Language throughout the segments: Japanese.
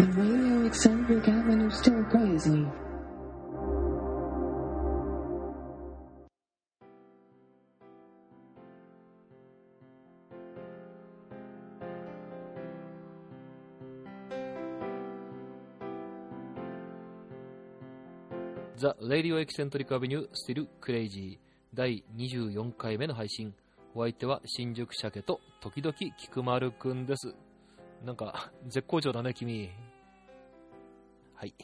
The radio eccentric avenue still crazy. The Radio Eccentric Avenue Still Crazy 第24回目の配信。お相手は新宿鮭と時々菊丸くんです。なんか、絶好調だね、君。はい。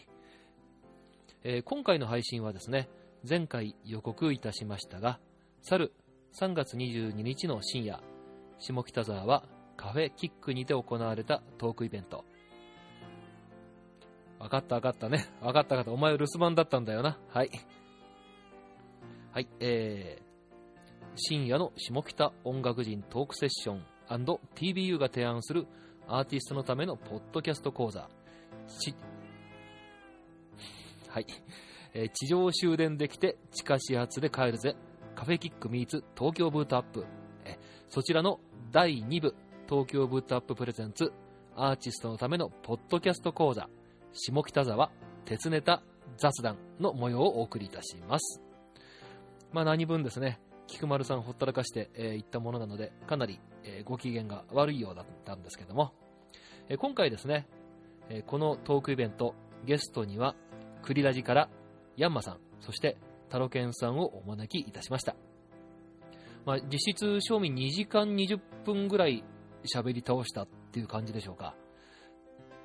えー今回の配信はですね、前回予告いたしましたが、去る3月22日の深夜、下北沢はカフェキックにて行われたトークイベント。わかったわかったね。わかったわかった。お前留守番だったんだよな。はい。はい、えー、深夜の下北音楽人トークセッション &TBU が提案するアーティストのためのポッドキャスト講座。はい、えー地上終電できて地下始発で帰るぜ。カフェキック meets 東京 Boot Up。えそちらの第2部東京 Boot Up presents アーティストのためのポッドキャスト講座。下北沢鉄ネタ雑談の模様をお送りいたします。まあ何分ですね、菊丸さんほったらかして、えー言ったものなので、かなり、えーご機嫌が悪いようだったんですけども、えー今回ですね、えーこのトークイベント、ゲストには、クリラジからヤンマさん、そしてタロケンさんをお招きいたしました。まあ、実質賞味2時間20分ぐらい喋り倒したっていう感じでしょうか。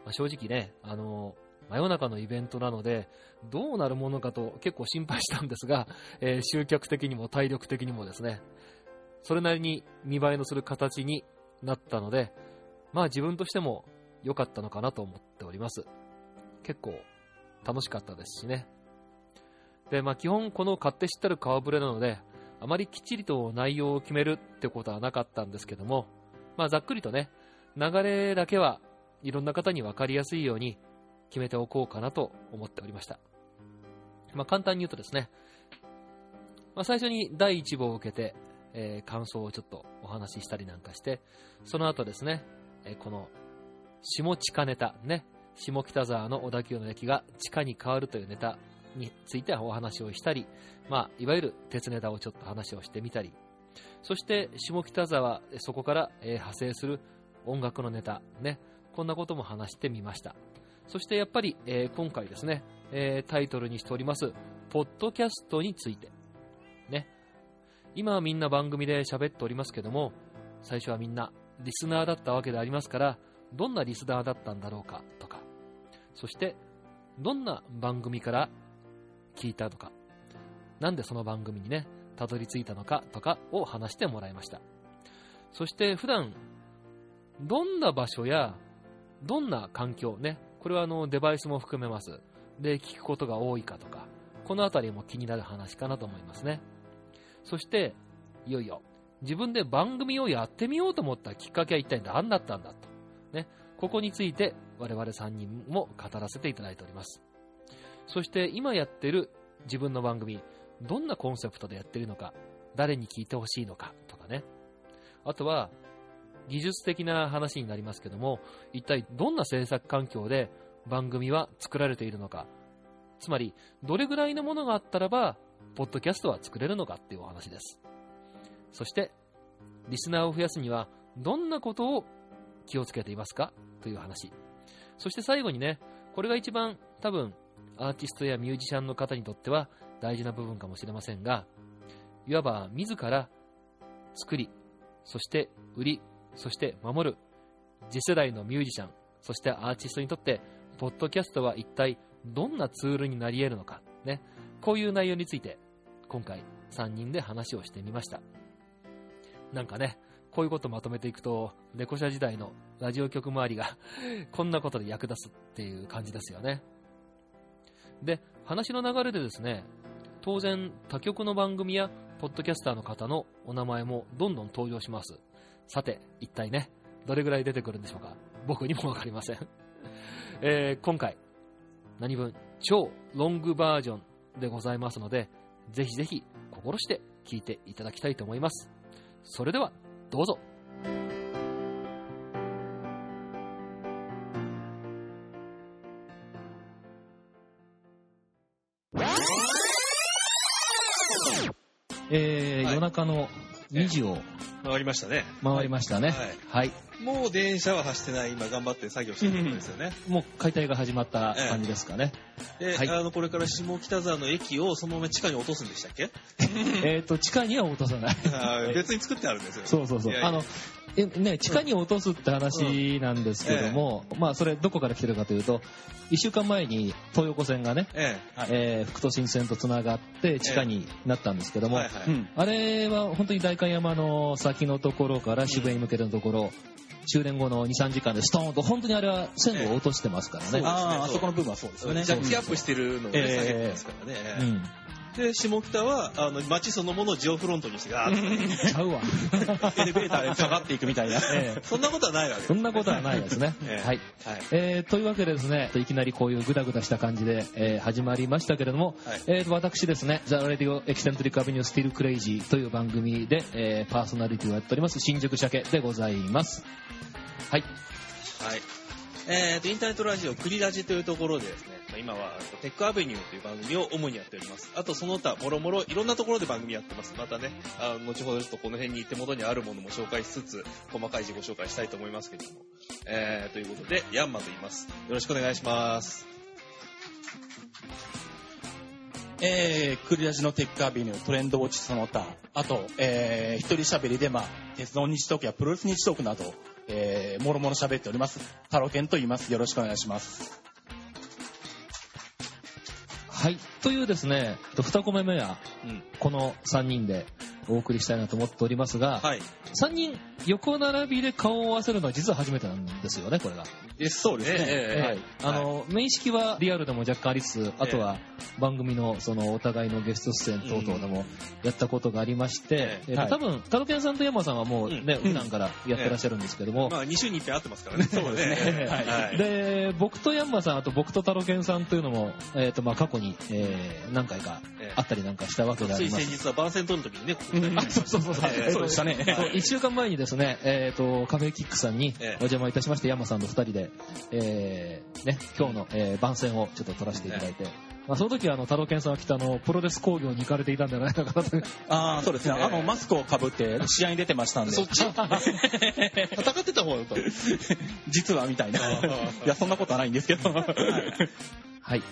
まあ、正直ね、あの真夜中のイベントなので、どうなるものかと結構心配したんですが、えー集客的にも体力的にもですね、それなりに見栄えのする形になったので、まあ自分としても良かったのかなと思っております。結構楽しかったですしね。で、まあ基本この勝手知ったる顔ぶれなので、あまりきっちりと内容を決めるってことはなかったんですけども、まあざっくりとね、流れだけはいろんな方に分かりやすいように決めておこうかなと思っておりました。まあ簡単に言うとですね、まあ、最初に第1部を受けて、えー感想をちょっとお話ししたりなんかして、その後ですね、えーこの下地下ネタ、ね、下北沢の小田急の駅が地下に変わるというネタについてお話をしたり、まあ、いわゆる鉄ネタをちょっと話をしてみたり、そして下北沢、そこから、派生する音楽のネタ、ね、こんなことも話してみました。そしてやっぱり、えー今回ですね、えータイトルにしております、ポッドキャストについて、ね、今はみんな番組で喋っておりますけども、最初はみんなリスナーだったわけでありますから、どんなリスナーだったんだろうかとか、そして、どんな番組から聞いたのか、なんでその番組にね、たどり着いたのかとかを話してもらいました。そして普段、どんな場所や、どんな環境ね、これはあのデバイスも含めます。で、聞くことが多いかとか、このあたりも気になる話かなと思いますね。そして、いよいよ、自分で番組をやってみようと思ったきっかけは一体何だったんだと。ね、ここについて我々3人も語らせていただいております。そして今やってる自分の番組、どんなコンセプトでやってるのか、誰に聞いてほしいのかとかね。あとは、技術的な話になりますけども、一体どんな制作環境で番組は作られているのか。つまり、どれぐらいのものがあったらば、ポッドキャストは作れるのかっていうお話です。そして、リスナーを増やすには、どんなことを気をつけていますか？という話。そして最後にね、これが一番多分、アーティストやミュージシャンの方にとっては大事な部分かもしれませんが、いわば自ら作り、そして売り、そして守る、次世代のミュージシャン、そしてアーティストにとって、ポッドキャストは一体どんなツールになり得るのか、ね、こういう内容について、今回3人で話をしてみました。なんかね、こういうことをまとめていくと、猫社時代のラジオ局周りが こんなことで役立つっていう感じですよね。で、話の流れでですね、当然他局の番組やポッドキャスターの方のお名前もどんどん登場します。さて、一体ね、どれぐらい出てくるんでしょうか僕にもわかりません。えー今回、何分超ロングバージョンでございますので、ぜひぜひ心して聞いていただきたいと思います。それでは、どうぞ。えー、夜中の2時を回りましたね。回りましたね。はいはい。もう電車は走ってない、今頑張って作業してるところですよね。もう解体が始まった感じですかね。で、はいあの、これから下北沢の駅をそのまま地下に落とすんでしたっけ？えっと、地下には落とさない。別に作ってあるんですよ。そうそうそう。あの、えね、地下に落とすって話なんですけども、まあ、それどこから来てるかというと、1週間前に東横線がね、ええー副都心線とつながって地下になったんですけどえ。も、はいはい。うん。あれは本当に代官山の先のところから渋谷に向けてのところ、終電後の2、3時間でストーンと、本当にあれは線路を落としてますからね。ええああ、そうあそこの部分はそうですよね。ジャッキアップしてるのをね、ええ下げてますからね。うん。で、下北は、あの、街そのものをジオフロントにして、ガーッとちゃうわ。エレベーターで下がっていくみたいな。ええそんなことはないわけそんなことはないですね。ええはい。はい。えーというわけでですね、いきなりこういうグダグダした感じで、えー始まりましたけれども、はいえーと私ですね、 The Radio Eccentric Avenue Still Crazy という番組で、えーパーソナリティをやっております、新宿鮭でございます。はい。はい。えーと、インターネットラジオ、クリラジというところでですね、まあ今は、テックアベニューという番組を主にやっております。あと、その他、もろもろ、いろんなところで番組やってます。またね、あの後ほどちょっとこの辺に手元にあるものも紹介しつつ、細かい自己紹介したいと思いますけれども。えー、ということで、ヤンマと言います。よろしくお願いします。えー、クリラジのテックアビニュー、トレンドウォッチその他、あと、えー、一人喋りで、まあ、鉄道日トークやプロレス日トークなど、えー、もろもろ喋っております。タロケンと言います。よろしくお願いします。はい。というですね、2コメ目は、うん。この3人でお送りしたいなと思っておりますが、はい。3人横並びで顔を合わせるのは実は初めてなんですよね、これが。そうですね。ええはい、あの、面識はリアルでも若干ありつつ、あとは番組のそのお互いのゲスト出演等々でもやったことがありまして、ええ。ーとはい。多分、タロケンさんと山さんはもうね、うん。普段からやってらっしゃるんですけども、まあ、2週に1回会ってますからね。そうですね。はい。で、僕とヤンマさん、あと僕とタロケンさんというのも、えっ、と、まあ、過去に、えー何回かええ。あったりなんかしたわけであついります。先。日は番宣取る時にね、こそうそうそうそう。でしたね。そう1週間前にですね、えっ、と、カフェキックさんにええ。お邪魔いたしまして、山さんと2人で、えーね、今日の、えー番宣をちょっと取らせていただいて、まあ、その時はあの、タロケンさんはきっとあの、プロレス工業に行かれていたんじゃないのかなと。ああ、そうですね。えーあの、マスクをかぶって試合に出てましたんで。そっ、ち？戦ってた方だったの実はみたいな。いや、そんなことはないんですけど。はい。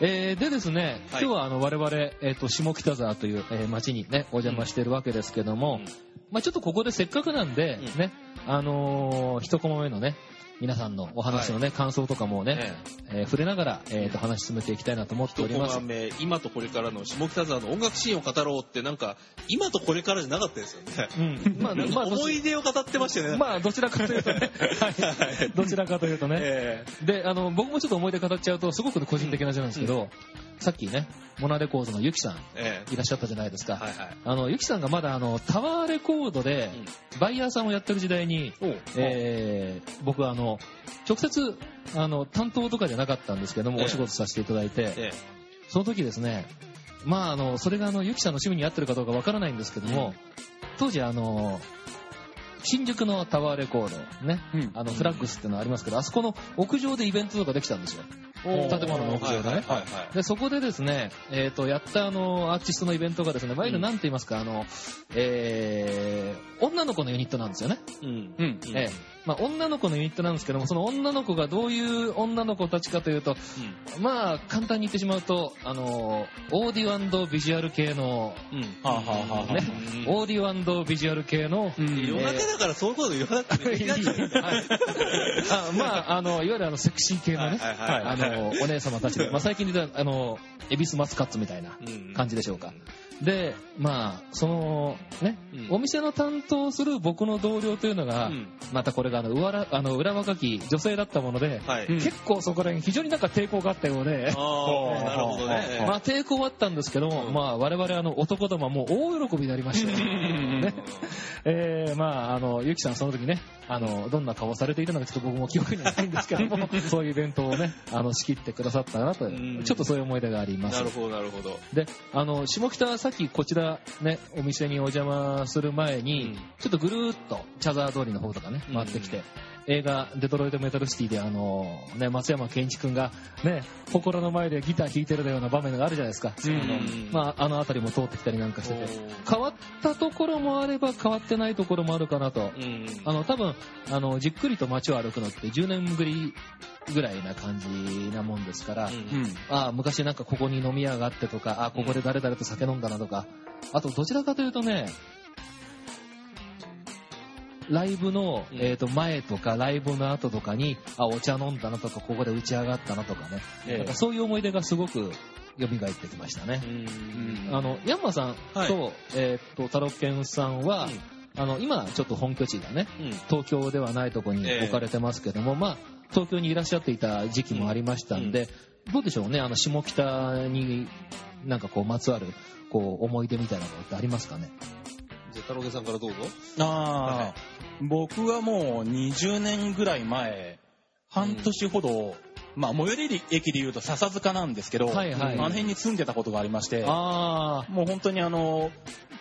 えーでですね、はい。今日はあの、我々、えっ、と、下北沢という、えー町にね、お邪魔してるわけですけども、うん。まあちょっとここでせっかくなんで、うん。ね、あのー一コマ目のね、皆さんのお話のね、感想とかもね、えー触れながら、えーと、話進めていきたいなと思っております。今とこれからの下北沢の音楽シーンを語ろうってなんか、今とこれからじゃなかったですよね。うん。まあ、まあ、ど思い出を語ってましたよね。まあ、どちらかというとね、はい。どちらかというとね。えで、あの、僕もちょっと思い出語っちゃうと、すごく個人的な話なんですけど、さっきね、モナレコードのユキさんええ。いらっしゃったじゃないですか。はいはい。あの、ユキさんがまだあの、タワーレコードで、バイヤーさんをやってる時代に、えー僕はあの、直接、あの、担当とかじゃなかったんですけども、ええ。お仕事させていただいて、えその時ですね、まああの、それがあの、ユキさんの趣味に合ってるかどうかわからないんですけども、当時あの、新宿のタワーレコード、ね、うん。あの、フラッグスっていうのがありますけど、あそこの屋上でイベントとかできたんですよ。え建物の屋上でね。はいはいはいで、そこでですね、えっ、と、やったあの、アーティストのイベントがですね、いわゆるなんて言いますか、あの、えー、女の子のユニットなんですよね。うん。うん。ええまあ、女の子のユニットなんですけども、その女の子がどういう女の子たちかというと、まあ、簡単に言ってしまうと、あの、オーディオビジュアル系の、ね、オーディオビジュアル系の、うん。夜中だからそういうこと言わなくていい まあ、あの、いわゆるあの、セクシー系のね、あの、お姉様たちで、まあ、最近で言うと、あの、エビスマスカッツみたいなうん。感じでしょうか。で、まあ、その、ね、うん。お店の担当する僕の同僚というのが、うん。またこれがあの、裏あの裏若き女性だったもので、はい。うん。結構そこら辺非常になんか抵抗があったようで、ああ、なるほどね。まあ抵抗はあったんですけども、うん。まあ我々あの男どもはもう大喜びになりまして、ね、えー、まああの、ゆきさんその時ね、あの、どんな顔されていたのかちょっと僕も記憶にはないんですけども、そういうイベントをね、あの、仕切ってくださったなと、うん。ちょっとそういう思い出があります。なる。ほど、なるほど。で、あの、下北はさっきこちらね、お店にお邪魔する前に、うん。ちょっとぐるーっと、茶沢通りの方とかね、うん回ってきて、映画、デトロイト・メタル・シティで、あの、ね、松山ケンイチ君が、ね、祠の前でギター弾いてるような場面があるじゃないですか。うんあのまあ、あの辺りも通ってきたりなんかしてて。変わったところもあれば変わってないところもあるかなと。うん。あの、多分、あの、じっくりと街を歩くのって10年ぶりぐらいな感じなもんですから、うんうん。ああ、昔なんかここに飲み屋があってとか、ああ、ここで誰々と酒飲んだなとか、あとどちらかというとね、ライブの、うん。えー、と前とかライブの後とかに、あ、お茶飲んだなとか、ここで打ち上がったなとかね、ええ。なんかそういう思い出がすごく蘇ってきましたね。うん。あの、ヤンマさんと、はい。えっ、と、タロケンさんは、あの、今ちょっと本拠地がね、うん。東京ではないとこに置かれてますけども、まあ、東京にいらっしゃっていた時期もありましたんで、どうでしょうね、あの、下北になんかこう、まつわる、こう、思い出みたいなのってありますかね？じゃあ、太郎家さんからどうぞ。ああ、僕はもう20年ぐらい前、半年ほど、まあ、最寄り駅で言うと笹塚なんですけど、はいはい。あの辺に住んでたことがありまして、あもう本当にあの、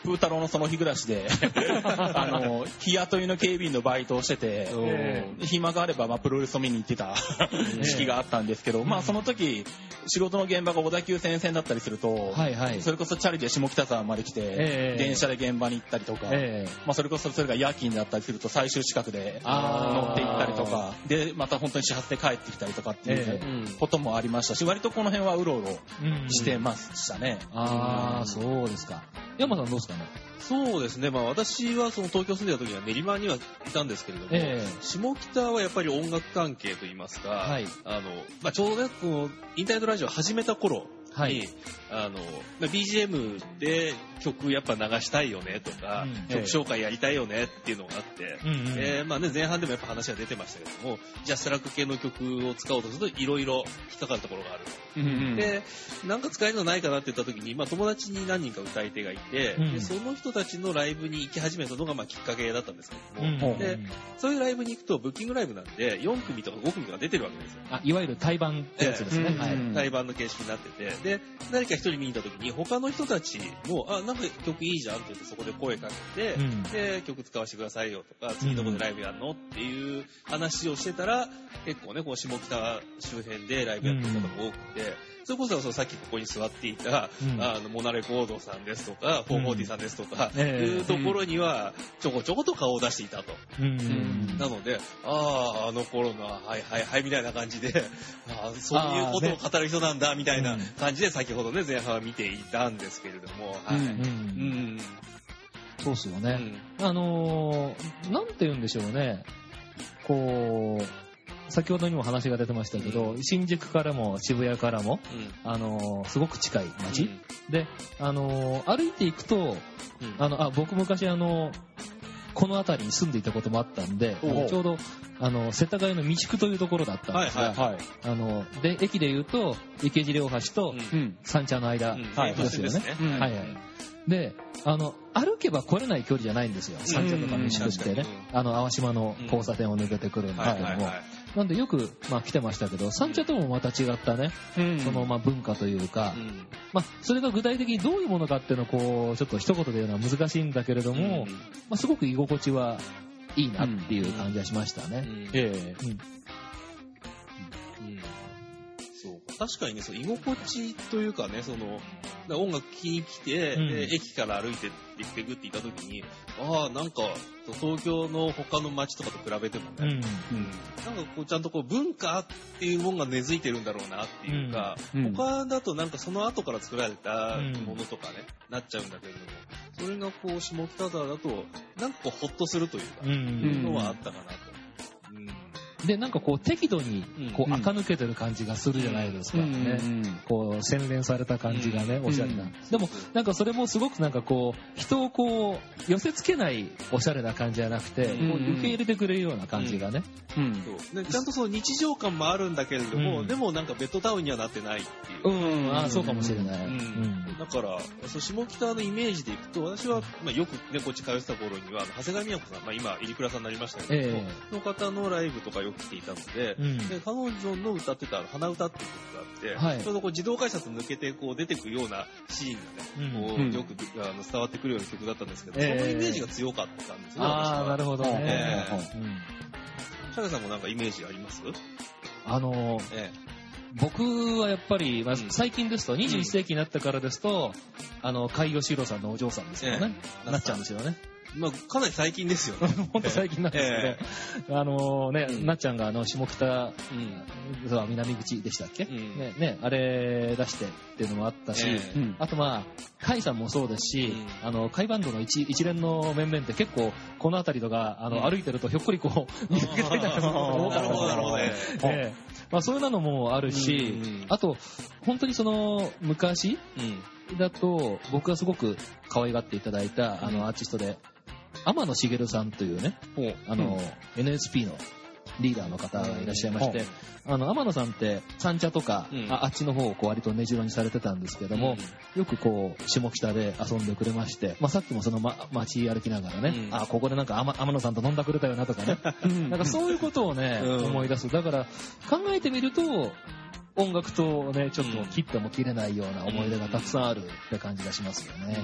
プー太郎のその日暮らしで、あの、日雇いの警備員のバイトをしてて、え暇があれば、まあ、プロレスを見に行ってた時期があったんですけど、まあ、その時、仕事の現場が小田急線線だったりすると、はいはい。それこそチャリで下北沢まで来て、ええ。電車で現場に行ったりとか、ええ。まあ、それこそそれが夜勤だったりすると最終近くで乗って行ったりとか、で、また本当に始発で帰ってきたりとかっていうえうんこともありましたし、割とこの辺はうろうろうんしてましたね。ああ、そうですか。ヤンマさんどうですかね？そうですね。まあ私はその東京住んでた時には練馬にはいたんですけれども、え下北はやっぱり音楽関係といいますか、はい。あの、まあちょうどね、このインターネットラジオ始めた頃に、はいあの、まあ BGM で曲やっぱ流したいよねとか、うん曲紹介やりたいよねっていうのがあって、うんうんえーまあね、前半でもやっぱ話が出てましたけども、 JASRAC系の曲を使おうとするといろいろ引っかかるところがある。で、なんか使えるのないかなって言った時に、まあ友達に何人か歌い手がいて、うんでその人たちのライブに行き始めたのがまあきっかけだったんですけども、うんでそういうライブに行くとブッキングライブなんで4組とか5組とか出てるわけですよ。あ、いわゆる対バンってやつですね。ええはい。うん対バンの形式になってて、で、誰か一人見に行った時に他の人たちも、あ、なんか曲いいじゃんって言ってそこで声かけて、うん。で、曲使わせてくださいよとか、次どこでライブやんのっていう話をしてたら、結構ね、こう下北周辺でライブやってる方も多くて、それこそさっきここに座っていた、うんあの、モナレコードさんですとか、フォーモーティさんですとか、ええいうところには、ちょこちょこと顔を出していたと。うんうんなので、ああ、あの頃の、はいはいはい、みたいな感じで、あーそういうことを語る人なんだ、みたいな感じで、先ほどね、前半は見ていたんですけれども、はい。うんううんん。そうっすよね。うん。あのー、なんて言うんでしょうね。こう、先ほどにも話が出てましたけど、新宿からも渋谷からも、あのーすごく近い街。で、あのー歩いていくと、うんあの、あ、僕昔あの、この辺りに住んでいたこともあったんで、ちょうど、あの、世田谷の未宿というところだったんですが、はいはいはい。あの、で、駅で言うと、池尻大橋とうんうん。三茶の間ですよね。うんはいはい。で、あの、歩けば来れない距離じゃないんですよ。三茶とか未宿ってね。あの、淡島の交差点を抜けてくるんですけども。なんでよく、まあ来てましたけど、三茶ともまた違ったね、うん。その、まあ文化というか。う、ん。まあ、それが具体的にどういうものかっていうのをこう、ちょっと一言で言うのは難しいんだけれども、うん。まあ、すごく居心地はいいなっていう感じはしましたね。うん。ええ確かにね、その居心地というかね、その、音楽聴きに来て、うん。で駅から歩いてってってグって行った時に、ああ、なんか、東京の他の街とかと比べてもね、うん。うん。なんかこうちゃんとこう文化っていうものが根付いてるんだろうなっていうか、うん。うん。他だとなんかその後から作られたものとかね、なっちゃうんだけれども、それがこう下北沢だと、なんかこうほっとするというか、うん。いうのはあったかなと。うんで、なんかこう適度にこううん。垢抜けてる感じがするじゃないですか。うんね。うん。こう洗練された感じがね、うん。おしゃれな。うん。でも、なんかそれもすごくなんかこう、人をこう、寄せ付けないおしゃれな感じじゃなくて、うん。こう受け入れてくれるような感じがね。うん。そう。でちゃんとその日常感もあるんだけれども、うん。でもなんかベッドタウンにはなってないっていう。うん、ああ、そうかもしれない。ううん。ん。だから、そう下北のイメージでいくと、私は、まあ、よくね、こっち通ってた頃には、長谷川美奈子さん、まあ、今、入倉さんになりましたけども、え。の方のライブとかよく来ていたので、うん。で彼女の歌ってた鼻歌っていう曲があって、はい。ちょうどこう自動改札抜けてこう出てくようなシーンがね、こうん。うよくあの伝わってくるような曲だったんですけど、ええ。そのイメージが強かったんですよね、ああ、なるほほどね。えうん。タさんもなんかイメージあります？あの、え僕はやっぱり、まあうん。最近ですと、21世紀になってからですと、あの、海洋志郎さんのお嬢さんですよね。え。なっちゃうんですよね。えまあ、かなり最近ですよね。ほんと最近なんですけど、あのね、うん。なっちゃんがあの、下北、うん。南口でしたっけ、うん。ね、ね、あれ出してっていうのもあったし、ええ。うん。あとまあ、甲斐さんもそうですし、うん。あの、甲斐バンドの一一連の面々って結構、この辺りとか、あの、うん。歩いてるとひょっこりこう、見かけたりなんかすることが多かったなるほど、なるほど。ええ。まあそういうのもあるし、うんうんあと、本当にその、昔うん。だと、僕がすごく可愛がっていただいた、あうん。の、アーティストで、天野茂さんというね。あの、NSP のリーダーの方がいらっしゃいまして、あの、天野さんって、三茶とか、うん。ああっちの方をこう割と根城にされてたんですけども、よくこう、下北で遊んでくれまして、まあ、さっきもその、ま、街歩きながらね、うん。あ、ここでなんか天天野さんと飲んだくれたよなとかね、なんかそういうことをね、うん。思い出す。だから、考えてみると、音楽とね、ちょっと切っても切れないような思い出がたくさんあるって感じがしますよね。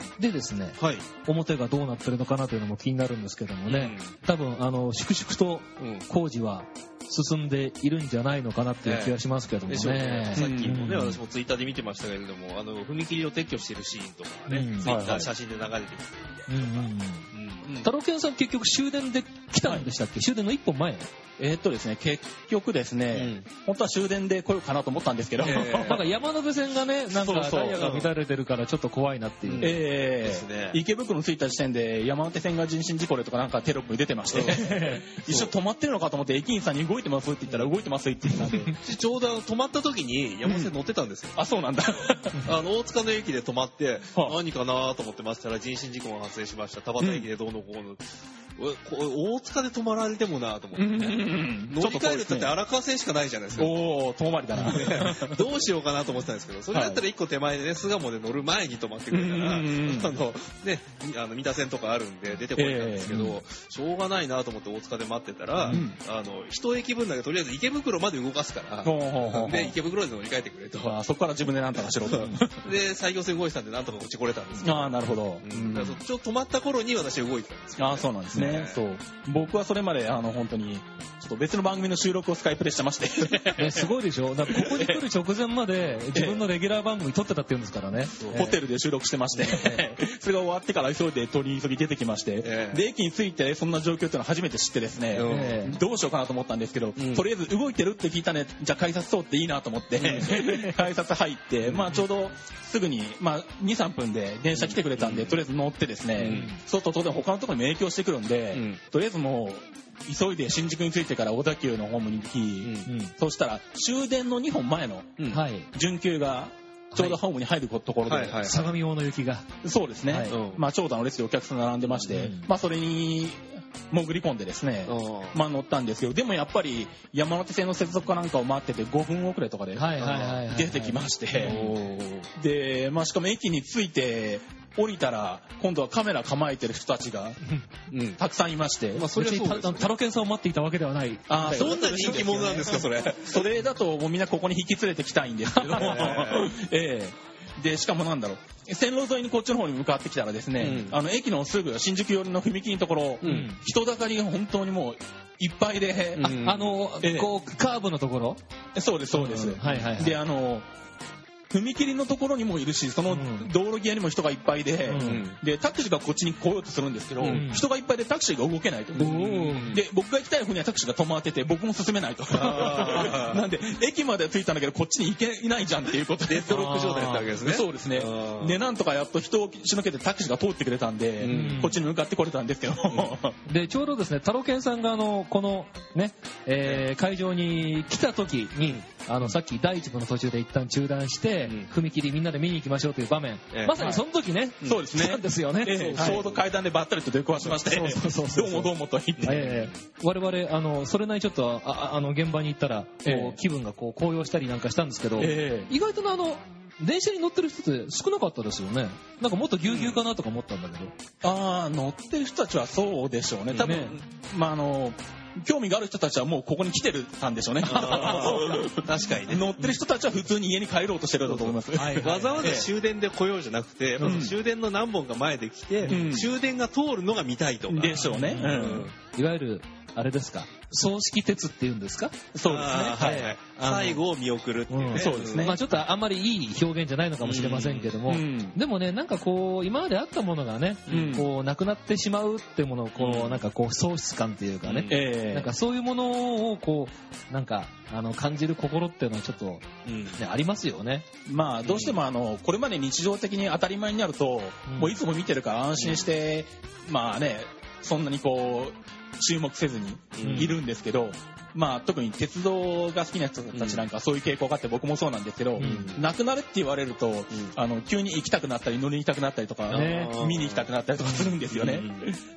うんでですね、はい。表がどうなってるのかなというのも気になるんですけどもね、多分、あの、粛々とうん。うん。工事は進んでいるんじゃないのかなっていう気がしますけどもねね。。さっきもね、うん私もツイッターで見てましたけれども、あの、踏切を撤去してるシーンとかがね、うんツイッター写真で流れてきてうんうんうん。タロケンさん結局終電で来たんでしたっけ、終電の一本前？えーっとですね、結局ですね、本当は終電で来ようかなと思ったんですけど、ええ。なんか山手線がね、なんかダイヤが乱れてるからちょっと怖いなっていう。うんえ。ですね。池袋着いた時点で山手線が人身事故でとかなんかテロップに出てまして、一緒止まってるのかと思って駅員さんに動いてますって言ったら動いてますって言ってたんで、ちょうど止まった時に山手線乗ってたんですよ。あ、そうなんだ。あの、大塚の駅で止まって、はあ。何かなと思ってましたら人身事故が発生しました。田端駅でどうのこうの。おこ大塚で止まられてもなと思って。乗り換えるってだって荒川線しかないじゃないですか。おー、遠回りだな。どうしようかなと思ってたんですけど、それだったら一個手前でね、巣鴨で乗る前に止まってくれたら、あの、ね、あの、三田線とかあるんで出てこれたんですけど、えしょうがないなと思って大塚で待ってたら、うんあの、一駅分だけとりあえず池袋まで動かすから、で、池袋で乗り換えてくれと。あそこから自分でなんとかしろと。で、採用線動いてたんで、なんとか落ちこれたんですけど。ああ、なるほど。ちょっと止まった頃に私動いてたんですよ、ああ、そうなんですね。そう。僕はそれまで、あの、本当に、ちょっと別の番組の収録をスカイプでしてまして、ね、すごいでしょ？ここに来る直前まで 自分のレギュラー番組撮ってたって言うんですからね。ホテルで収録してまして、それが終わってから急いで取り急ぎ出てきまして、ええ。で、駅に着いてそんな状況っていうのを初めて知ってですね、うんええ。どうしようかなと思ったんですけど、うん。とりあえず動いてるって聞いたね、じゃあ改札通っていいなと思って、改札入って、まあちょうどすぐに、まあ2、3分で電車来てくれたんで、とりあえず乗ってですね、そうすると当然他のところにも影響してくるんで、うん。とりあえずもう、急いで新宿に着いてから小田急のホームに行き、うん。そうしたら終電の2本前の。準急がちょうどホームに入るところで、相模大野行きが。そうですね、はい。うん。まあ、長蛇の列でお客さん並んでまして、うん。まあ、それに潜り込んでですね、うん。まあ、乗ったんですけどでもやっぱり山手線の接続かなんかを待ってて5分遅れとかで。出てきまして、おで、まあ、しかも駅に着いて降りたら今度はカメラ構えてる人たちがうん。たくさんいまして、まあ、それはそうですよ別にタタロケンさんを待っていたわけではない。あーどんな人気者なんですか、それ。それだともうみんなここに引き連れてきたいんですけど、ええ。で、しかもなんだろう、線路沿いにこっちの方に向かってきたらですね、うん。あの、駅のすぐ新宿寄りの踏切のところ、うん。人だかりが本当にもういっぱいで、うん。あの、ええ。こう、カーブのところ？そうです、そうです。ん。はいはいはい。で、あの、踏切のところにもいるし、そのうん道路際にも人がいっぱいで、うんで、タクシーがこっちに来ようとするんですけど、うん人がいっぱいでタクシーが動けないと。ーで、僕が行きたい方にはタクシーが止まってて、僕も進めないと。なんで、駅までは着いたんだけど、こっちに行けないじゃんっていうことで。デッドロック状態だったわけですね。そうですね。で、なんとかやっと人をしのけてタクシーが通ってくれたんで、うんこっちに向かってこれたんですけど、で、ちょうどですね、タロケンさんが、あの、この、ね、えー会場に来た時に、あの、さっき第一部の途中で一旦中断して、うん。踏切みんなで見に行きましょうという場面、ええ。まさにその時ね、そうですね。来たんですよね。ちょうど階段でばったりと出くわしまして、そうそうそうそうどうもどうもと言って、ええ我々、あの、それなりにちょっと、あの、現場に行ったら、気分がこう、高揚したりなんかしたんですけど、え意外とねあの、電車に乗ってる人って少なかったですよね。なんかもっとぎゅうぎゅうかなとか思ったんだけど。ああ、乗ってる人たちはそうでしょうね。多分、ね。まあ、あの、興味がある人たちはもうここに来てるたんでしょうね。確かにね。乗ってる人たちは普通に家に帰ろうとしてるんだと思います。わざわざ終電で来ようじゃなくて、終電の何本か前で来て、うん終電が通るのが見たいとか。でしょうね。うんいわゆる、あれですか、葬式鉄っていうんですか？そうですね。はい。はい。最後を見送るっていうね。そうですね。まあちょっとあんまりいい表現じゃないのかもしれませんけども、うん。でもね、なんかこう、今まであったものがね、うん。こう、なくなってしまうってものを、こう、うん。なんかこう、喪失感っていうかね、うん。ええ。なんかそういうものを、こう、なんか、あの、感じる心っていうのはちょっと、うん。ね、ありますよね。まあ、どうしてもあの、これまで日常的に当たり前になると、うん。もういつも見てるから安心して、まあね、そんなにこう、注目せずにいるんですけど、まあ特に鉄道が好きな人たちなんかそういう傾向があって僕もそうなんですけど、うん。なくなるって言われると、あの、急に行きたくなったり乗りに行きたくなったりとか、ね。見に行きたくなったりとかするんですよね。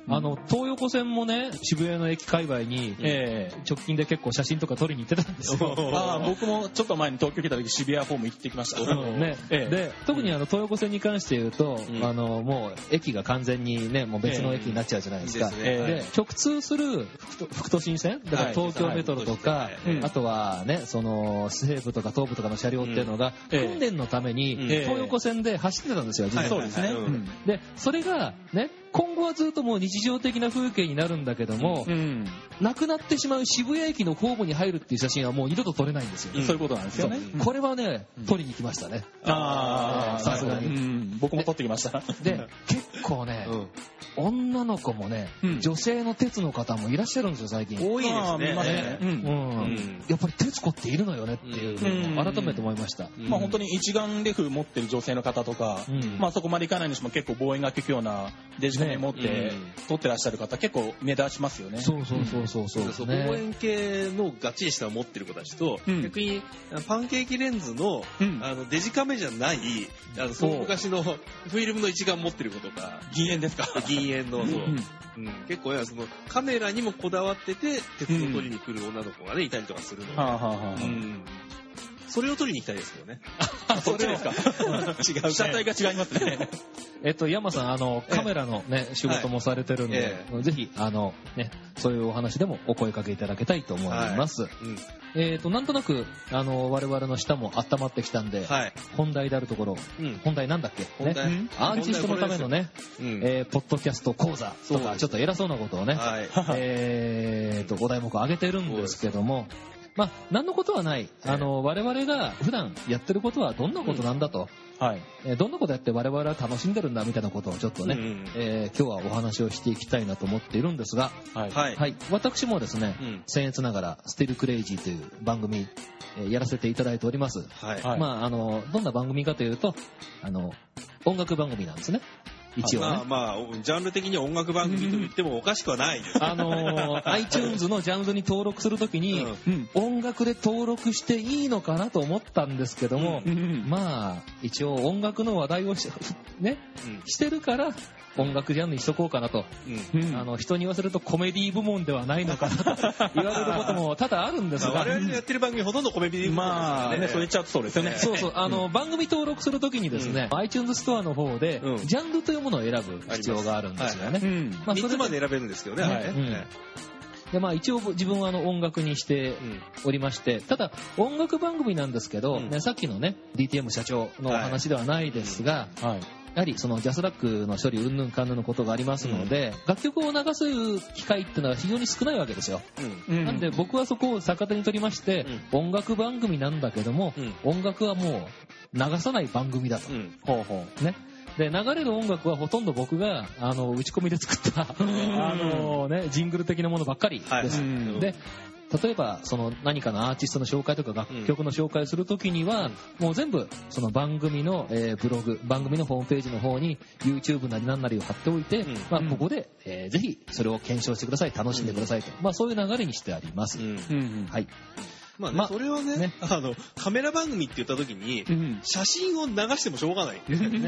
あの、東横線もね、渋谷の駅界隈に、ええ。直近で結構写真とか撮りに行ってたんですよ。ああ僕もちょっと前に東京来た時渋谷ホーム行ってきました。うんね。ええ。で特にあの東横線に関して言うと、うん。あのもう駅が完全にねもう別の駅になっちゃうじゃないですか、で直通する副都心線？だからはい。東京メトロとか、あとはねその西部とか東部とかの車両っていうのが、訓練のためにうん。東横線で走ってたんですよ、実ははいそうですね。でそれがね今後はずっともう日常的な風景になるんだけども、うん。なくなってしまう渋谷駅のホームに入るっていう写真はもう二度と撮れないんですよ、うん。そういうことなんですよね。う。ん。これはね撮りに来ましたね。ああ、さすがに。うん。僕も撮ってきました。で結構ね、うん。女の子もね、うん。女性の鉄の方もいらっしゃるんですよ、最近。多いですね。ね。ううん。ん。やっぱり鉄子っているのよねっていううん。改めて思いました。うん。まあ本当に一眼レフ持ってる女性の方とか、うん。まあそこまでいかないにしても結構望遠が効くようなデジカメ持ってね撮ってらっしゃる方結構目立ちますよね。そうそうそうそうそうそう。ね。望遠鏡のガッチリした持ってる子たちと、うん。逆にパンケーキレンズのうん。あのデジカメじゃないあのその昔のフィルムの一眼持ってる子とか。銀円ですか？銀そう、うん。う。ん。結構ねそのカメラにもこだわってて鉄を撮りに来る女の子がねいたりとかするの。で、はあはあはあ。うんそれを撮りに行きたいですよね。あ、そっちですか？違うね。被写体が違いますね。えっと、山さん、あの、カメラのね、仕事もされてるんでえ、ぜひ、あの、ね、そういうお話でもお声かけいただけたいと思います。うん。えっと、なんとなく、あの、我々の舌も温まってきたんで、はい、本題であるところ、うん。本題なんだっけ？アーティストのためのね、うん。えーポッドキャスト講座とか、ちょっと偉そうなことをね、はい。えーと、ご題目を挙げてるんですけども、まあ、何のことはない。あの、我々が普段やってることはどんなことなんだと、はい。えーどんなことやって我々は楽しんでるんだみたいなことをちょっとね、うんえー今日はお話をしていきたいなと思っているんですが、はい。はい、はい、私もですね、うん僭越ながら、ステルクレイジーという番組、えーやらせていただいております。はいはいまあ、あの、どんな番組かというと、あの、音楽番組なんですね。一応ね。まあまあジャンル的には音楽番組と言ってもおかしくはないですあのー iTunes のジャンルに登録するときに、うん。音楽で登録していいのかなと思ったんですけども、うんまあ、一応音楽の話題をし、ね、うんしてるから、音楽ジャンルにしとこうかなと。うん。うんあの、人に言わせるとコメディ部門ではないのかなと。言われることも多々あるんですが、まあ我々のやってる番組ほとんどコメディーまあね、そう言っちゃうとそうですよね。そうそう、あの、番組登録するときにですね、iTunes ストアの方で、うん。ジャンルというものを選ぶ必要があるんですよね。うん。まあ、3それまで。選べるんですけどね、あれね。うん。で、まあ一応自分はあの音楽にしてうん。おりまして、ただ音楽番組なんですけど、うん。ね、さっきのね、DTM 社長のお話ではないですが、はい。やはりそのジャスラックの処理うんぬんかんぬんのことがありますので、楽曲を流す機会っていうのは非常に少ないわけですよ。うん。なんで僕はそこを逆手に取りまして、音楽番組なんだけども、うん。音楽はもう流さない番組だと。うん。ほうほね。で、流れる音楽はほとんど僕が、あの、打ち込みで作った、あのね、ジングル的なものばっかりはい。です。うん。で、例えば、その何かのアーティストの紹介とか楽曲の紹介をするときには、もう全部、その番組の、えーブログ、番組のホームページの方に YouTube なりなんなりを貼っておいて、うん。まあ、ここで、えーぜひそれを検証してください、楽しんでくださいと。まあ、そういう流れにしてあります。はい。まあね、まあそれはねねあの、カメラ番組って言った時に、うん。写真を流してもしょうがない。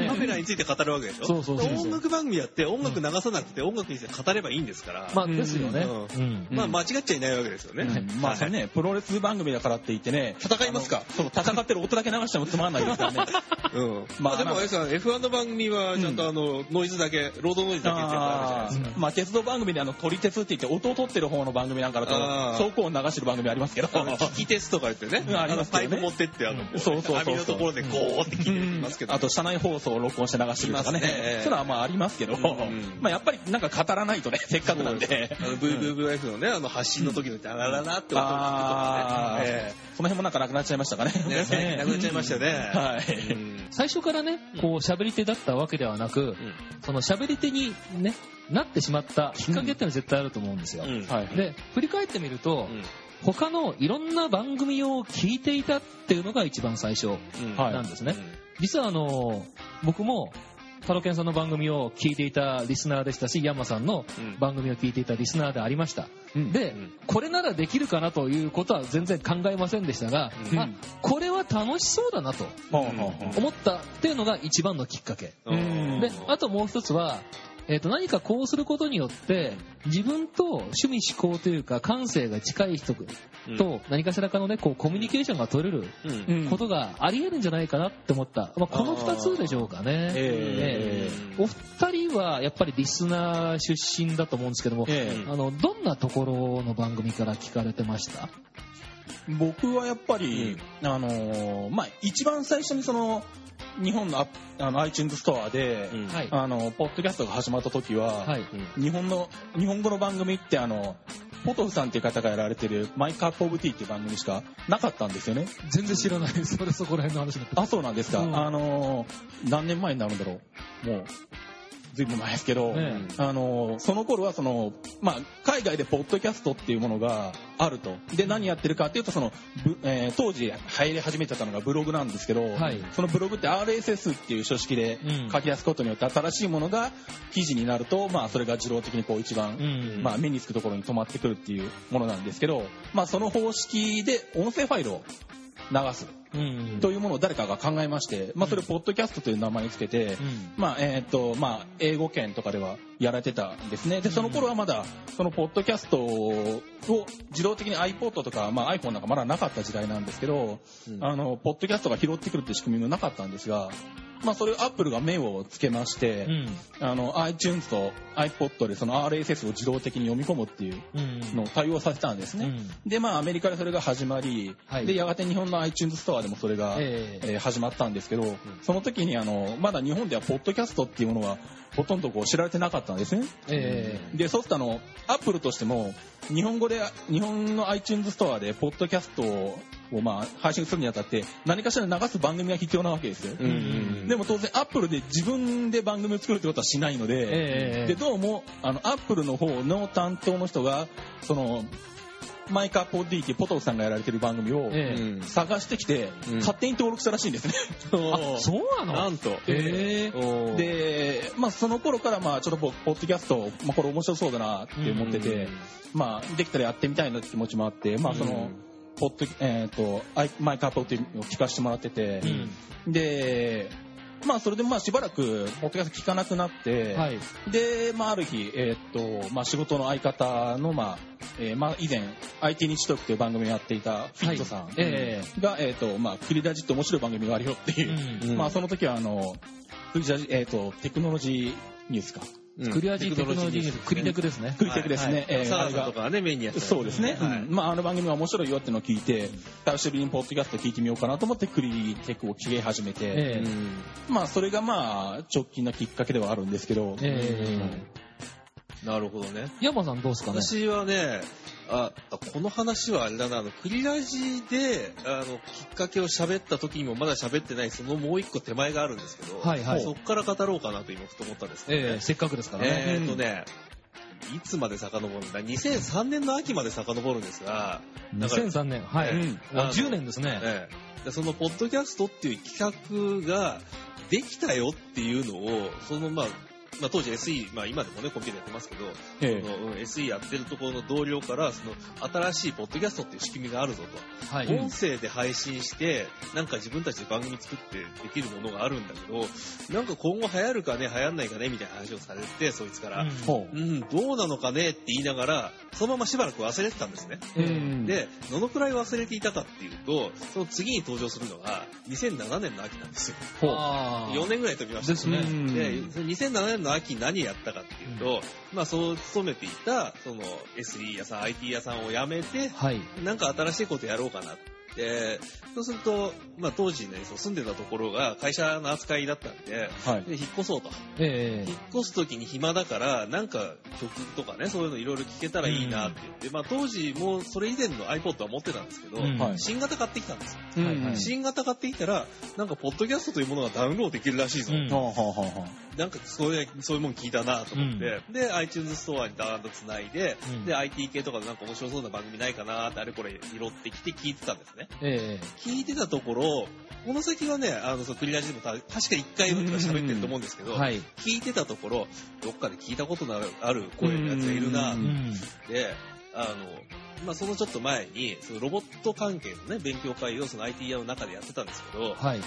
カメラについて語るわけでしょ？そうそう音楽番組やって音楽流さなくて音楽について語ればいいんですから、まあ、ですよね。ううん。まあ間違っちゃいないわけですよね。うんまあね、プロレス番組だからって言ってね、戦いますか？そう、戦ってる音だけ流してもつまんないですからね。うん。まあまあでもあれさ、F1 の番組はちゃんとあの、ノイズだけ、ロードノイズだけってやつじゃないですか。まあ鉄道番組であの、撮り鉄って言って音を取ってる方の番組なんかだと、走行音流してる番組ありますけど。引き鉄とか言ってね、うんああのパイりますけどねプ持ってって、あの、こうそうそうそうそう網のところでゴーって切ってますけど。あと、車内放送を録音して流してるとかね。いますねええそういうのはまあありますけど、うんまあやっぱりなんか語らないとね、せっかくなんで。あの VVVF のね、あの発信の時のダラララって音を聞くとかね。その辺もなんかなくなっちゃいましたかね。ええねなくなっちゃいましたね。はいうん最初からね、こう喋り手だったわけではなく、その喋り手にね、なってしまったきっかけっていうのは絶対あると思うんですよ。うんはい。で、振り返ってみると、うん他のいろんな番組を聞いていたっていうのが一番最初うん。はい。なんですね。実はあの、僕も、タロケンさんの番組を聞いていたリスナーでしたし、ヤンマさんのうん。番組を聞いていたリスナーでありました。うん。で、うん。これならできるかなということは全然考えませんでしたが、うん。あ、これは楽しそうだなと思ったっていうのが一番のきっかけ。うん。で、あともう一つは、えっ、と、何かこうすることによって、自分と趣味思考というか感性が近い人と何かしらかのね、こうコミュニケーションが取れることがあり得るんじゃないかなって思った。まあ、この二つでしょうかね。えええお二人はやっぱりリスナー出身だと思うんですけども、えうんあの、どんなところの番組から聞かれてました？僕はやっぱり、あのーまあ、一番最初にその、日本のアあの iTunes ストアで、うんはい。あの、ポッドキャストが始まった時は、はい。日本の、日本語の番組ってあの、ポトフさんっていう方がやられてるマイカップオブティーっていう番組しかなかったんですよね。全然知らない。それそこら辺の話だった。あ、そうなんですか。うんあのー何年前になるんだろう。もう、ずいぶん前ですけど、ねあのーその頃はその、まあ、海外でポッドキャストっていうものがあると。で、何やってるかっていうと、その、ぶえー当時入り始めてたのがブログなんですけど、はいそのブログって RSS っていう書式でうん書き出すことによって新しいものが記事になると、まあ、それが自動的にこう一番、うん。まあ、目につくところに止まってくるっていうものなんですけど、まあ、その方式で音声ファイルを流すうん。というものを誰かが考えまして、まあ、それをポッドキャストという名前につけて、うん。まあ、えっ、と、まあ、英語圏とかではやられてたんですね。で、その頃はまだ、そのポッドキャストを自動的に iPod とか、まあ、iPhone なんかまだなかった時代なんですけど、うんあの、ポッドキャストが拾ってくるって仕組みもなかったんですが、まあ、それを Apple が目をつけまして、うん。あの、iTunes と iPod でその RSS を自動的に読み込むっていううん。のを対応させたんですね。うんで、まあ、アメリカでそれが始まり、はいで、やがて日本の iTunes ストアでもそれが、えええー始まったんですけど、その時にあの、まだ日本ではポッドキャストっていうものはほとんどこう知られてなかったんですね。えで、そうするとあの、アップルとしても、日本語で、日本の iTunes ストアでポッドキャストをまあ配信するにあたって何かしら流す番組が必要なわけですよ。うんうんでも当然アップルで自分で番組を作るってことはしないので、ええでどうもあのアップルの方の担当の人がそのマイカーポディっていうポトフさんがやられてる番組を探してきて、うん。勝手に登録したらしいんですね。あ、そうなの？なんと。えー、で、まあ、その頃からまあちょっとポポッドキャスト、まあ、これ面白そうだなって思ってて、まあ、できたらやってみたいなって気持ちもあって、まあ、その、ポッドえっ、と、アイマイカーポっていうのを聞かせてもらってて、で、まあ、それでまあしばらく、ポッドキャスト聞かなくなって、はい。で、まあ、ある日、えっ、と、まあ、仕事の相方の、まあ、えーまあ、以前、IT 日トークという番組をやっていたフィットさんはいえが、えっ、と、まあ、クリラジって面白い番組があるよっていう、うんうんまあ、その時は、あの、クリラジ、えっ、と、テクノロジーニュースか。うん。クリアジーテクノロジーニュース、クリテクですね。クリテクですね。えーサあれがラさんとかはね、メインにやってたそうですね。はい。うん。まあ、あの番組が面白いよってのを聞いて、久しぶりにポッドキャスト聞いてみようかなと思って、クリテクを聞き始めて、ええ。うん。まあ、それがまあ、直近のきっかけではあるんですけど、えなるほどね。え山さんどうですかね？私はね、あ、あこの話はあれだな、あの、クリラジで、あの、きっかけを喋った時にもまだ喋ってない、そのもう一個手前があるんですけど、はいはいそっから語ろうかなと今ふと思ったんですけど、ええせっかくですからね。えーっとね、いつまで遡るんだ ?2003 年の秋まで遡るんですが、だから2003年。はい。うんあ10年ですね。ええでそのポッドキャストっていう企画ができたよっていうのを、そのまあ、まあ、当時 SE、まあ今でもね、コンピューターやってますけど、ええそのうん SE やってるところの同僚から、その新しいポッドキャストっていう仕組みがあるぞと。はい。音声で配信して、なんか自分たちで番組作ってできるものがあるんだけど、なんか今後流行るかね、流行んないかね、みたいな話をされて、そいつから。うんほううん、どうなのかねって言いながら、そのまましばらく忘れてたんですね。で、どのくらい忘れていたかっていうと、その次に登場するのが、2007年の秋なんですよ。あー4年ぐらい飛びました。ですねうんで、2007年の秋何やったかっていうと、まあそう勤めていた、その SE 屋さん、IT 屋さんを辞めて、はい。なんか新しいことやろうかなって。そうすると、まあ当時ね、そう住んでたところが会社の扱いだったんで、はい。で引っ越そうと。ええ引っ越す時に暇だから、なんか曲とかね、そういうのいろいろ聴けたらいいなって言って、まあ当時もそれ以前の iPod は持ってたんですけど、うん。はい。新型買ってきたんですよ。うんはいはい。新型買ってきたら、なんかポッドキャストというものがダウンロードできるらしいぞ。うん。なんかそういう、そういうもん聞いたなと思って、で、iTunes ストアにダーンと繋いで、うん。で、IT 系とかでなんか面白そうな番組ないかなってあれこれ拾ってきて聞いてたんですね。え聞いてたところ、この先はね、あの、そう、クリラジでもた確か一回とか喋ってると思うんですけど、えはい。聞いてたところ、どっかで聞いたことのある声のやつがいるなううんん。で、あの、まあ、そのちょっと前に、そのロボット関係のね、勉強会をその IT 屋の中でやってたんですけど、はい。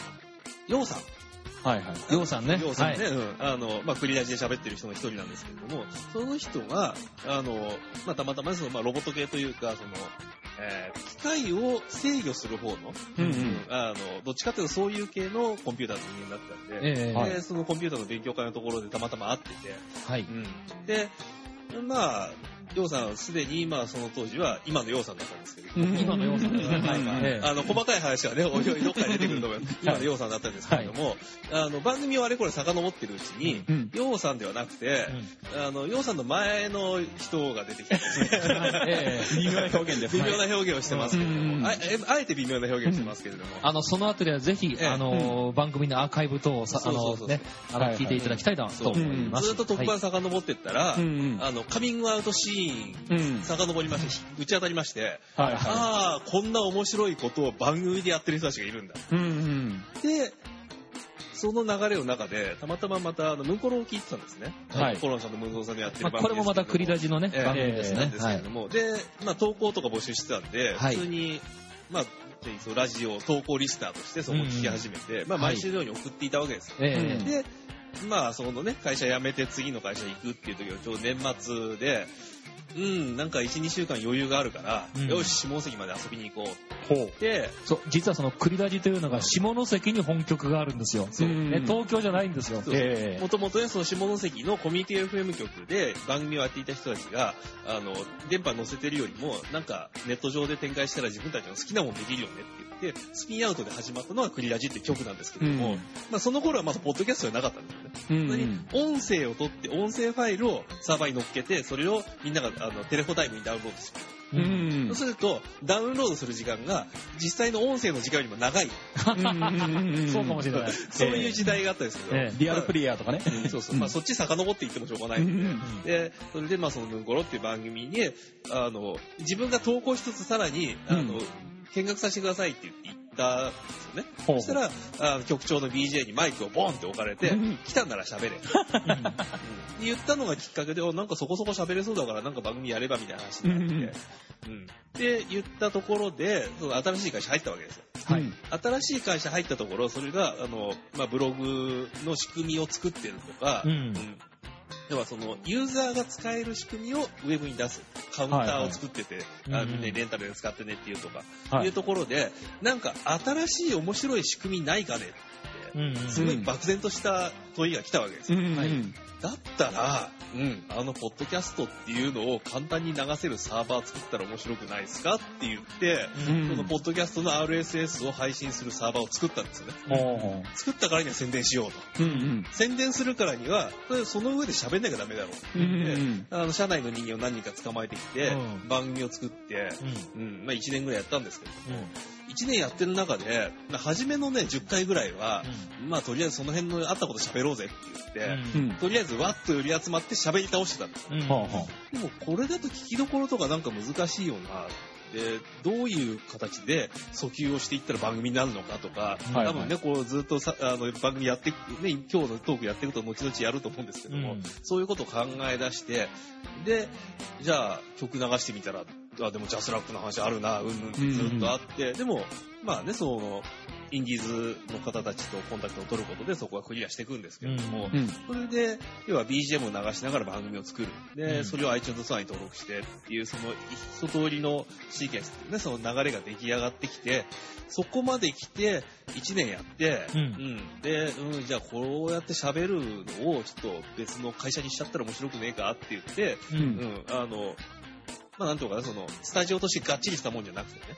ヨウさん。はいはい。ようさんね。ヨウさんね、はい。うん、あの、まあ、クリラジで喋ってる人の一人なんですけれども、その人が、あの、まあ、たまたまその、まあ、ロボット系というか、その、えー機械を制御する方の、うんうんあの、どっちかというとそういう系のコンピューターの人間だったんで、ええはいで、そのコンピューターの勉強会のところでたまたま会ってて、はい。うんで、まあ、ヨウさんはすでに、まあその当時は今のヨウさんだったんですけど、うん。今のようさんですね。はあの、細かい話はね、おいおいどっかに出てくると思います。今のヨウさんだったんですけれども、あの、番組をあれこれ遡ってるうちに、うん。ヨウさんではなくて、あの、ヨウさんの前の人が出てきてですね、ええ。微妙な表現です。微妙な表現をしてますけれどうん。も、あえて微妙な表現をしてますけれども、あの、そのあたりはぜひ、ええ。あの、番組のアーカイブ等をさ、あの、ね、聞いていただきたいなと思います。ずっと特番遡ってったら、うん。あの、カミングアウトシーン、うん。遡りまして、打ち当たりまして、はいはああ、こんな面白いことを番組でやってる人たちがいるんだ。い。うんうん。で、その流れの中で、たまたままた、あの、ムンコロを聞いてたんですね。はいコロンさんとムンコロさんのやってるまあ、番組これもまたクリラジのね、ええ番組ですね。ですけども、で、まあ、投稿とか募集してたんで、はい普通に、まあ、そうラジオ投稿リスナーとしてそこを聞き始めて、まあ、はい毎週のように送っていたわけですよ。ええで、まあ、そのね、会社辞めて次の会社行くっていう時はちょうど年末で、うん、なんか1、2週間余裕があるから、うんよし、下関まで遊びに行こほう。うって、そう、実はそのクリラジというのが下関に本局があるんですよ。そうね、東京じゃないんですよ。そうええもともとね、その下関のコミュニティ FM 局で番組をやっていた人たちが、あの、電波に乗せてるよりも、なんかネット上で展開したら自分たちの好きなもんできるよねって言って、スピンアウトで始まったのがクリラジって曲なんですけれども、うんまあその頃はまだポッドキャストじゃなかったんですよね。うん本当に音声を取って、音声ファイルをサーバーに乗っけて、それをみんながあのテレフォタイムにダウンロードする。うんうんそうすると、ダウンロードする時間が、実際の音声の時間よりも長い。そうかもしれない。そういう時代があったんですけど、ええリアルプレイヤーとかね。うんそうそう。まあ、そっち遡っていってもしょうがないんで。うんで、それで、まあ、その、ヌンコロっていう番組に、あの、自分が投稿しつつ、さらに、あの、うん見学させてくださいって言って言ったんですよね。そしたら、あの局長の BJ にマイクをボンって置かれてうん、来たんなら喋れ。うん言ったのがきっかけで、おなんかそこそこ喋れそうだから、なんか番組やればみたいな話になって、うん。で、言ったところで、その新しい会社入ったわけですよ。はいうん新しい会社入ったところ、それが、あの、まあ、ブログの仕組みを作ってるとか、うん要はその、ユーザーが使える仕組みをウェブに出す。カウンターを作ってて、あはい。うんみん。なにレンタルで使ってねっていうとか、はい。いうところで、なんか新しい面白い仕組みないかねって、すごい漠然とした問いが来たわけですよ。はいだったら、うん、あの、ポッドキャストっていうのを簡単に流せるサーバー作ったら面白くないですかって言って、うんそのポッドキャストの RSS を配信するサーバーを作ったんですよね。ほ作ったからには宣伝しようと。う。うんうん。宣伝するからには、その上で喋んなきゃダメだろうってうん言って、うんあの、社内の人間を何人か捕まえてきて、うん番組を作って、うんうん、まあ1年ぐらいやったんですけど、うん1年やってる中で、まあ初めのね、10回ぐらいは、まあとりあえずその辺のあったこと喋ろうぜって言って、うん。とりあえずわっと寄り集まって喋り倒してたんですよ。うんでもこれだと聞きどころとかなんか難しいよな。で、どういう形で訴求をしていったら番組になるのかとか、はい多分ね、こうずっとさあの番組やっていく、ね、今日のトークやっていくと後々やると思うんですけども、うんそういうことを考え出して、で、じゃあ曲流してみたら、あ、でもジャスラックの話あるな、うんうんってずっとあって、でも、まあね、その、インディーズの方たちとコンタクトを取ることでそこはクリアしていくんですけれども、うん。それで、要は BGM を流しながら番組を作る。で、うん。それを iTunes ストアに登録してっていう、その一通りのシーケンスっていうね、その流れが出来上がってきて、そこまで来て、1年やって、うん。で、うん、じゃあこうやって喋るのをちょっと別の会社にしちゃったら面白くねえかって言って、う。うんん、あの、まあなんとかな、その、スタジオとしてがっちりしたもんじゃなくてね、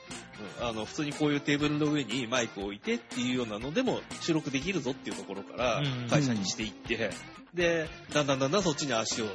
うん、あの、普通にこういうテーブルの上にマイクを置いてっていうようなのでも収録できるぞっていうところからうん。会社にしていって、で、だんだんだんだんそっちに足を、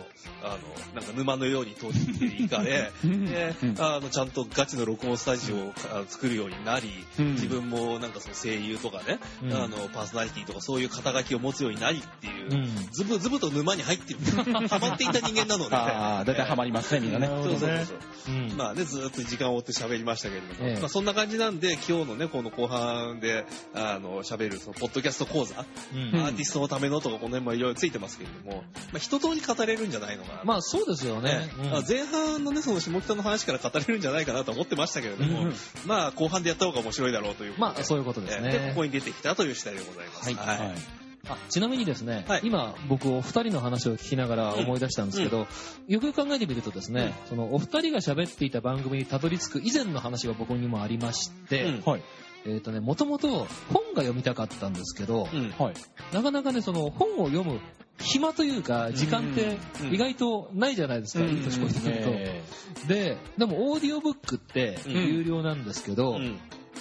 あの、なんか沼のように通っていかれ、でうん、あの、ちゃんとガチの録音スタジオをあ作るようになり、うん。自分もなんかその声優とかね、うん。あの、パーソナリティとかそういう肩書きを持つようになりっていう、うん。ずぶずぶと沼に入ってる。ハマっていた人間なので、ああ、だいたいハマりますね、みんなね。そうそうねそう。まあね、ずーっと時間を追って喋りましたけれども、ええ。まあそんな感じなんで、今日のね、この後半で、あの、喋る、その、ポッドキャスト講座、うん。アーティストのためのとか、この辺もいろいろついてますけれども、まあ一通り語れるんじゃないのかな。まあそうですよねね。うんまあ前半のね、その下北の話から語れるんじゃないかなと思ってましたけれども、うんまあ後半でやった方が面白いだろうということで。まあそういうことですねええで、ここに出てきたという次第でございます。はいはい。あちなみにですね、はい今僕お二人の話を聞きながら思い出したんですけど、よくよく考えてみるとですね、そのお二人が喋っていた番組にたどり着く以前の話が僕にもありまして、うんはい。えっ、とね、もともと本が読みたかったんですけど、うん。はい。なかなかね、その本を読む暇というか、時間ってうん意外とないじゃないですか、うんいい年越してくると。えで、でもオーディオブックってうん有料なんですけど、うん。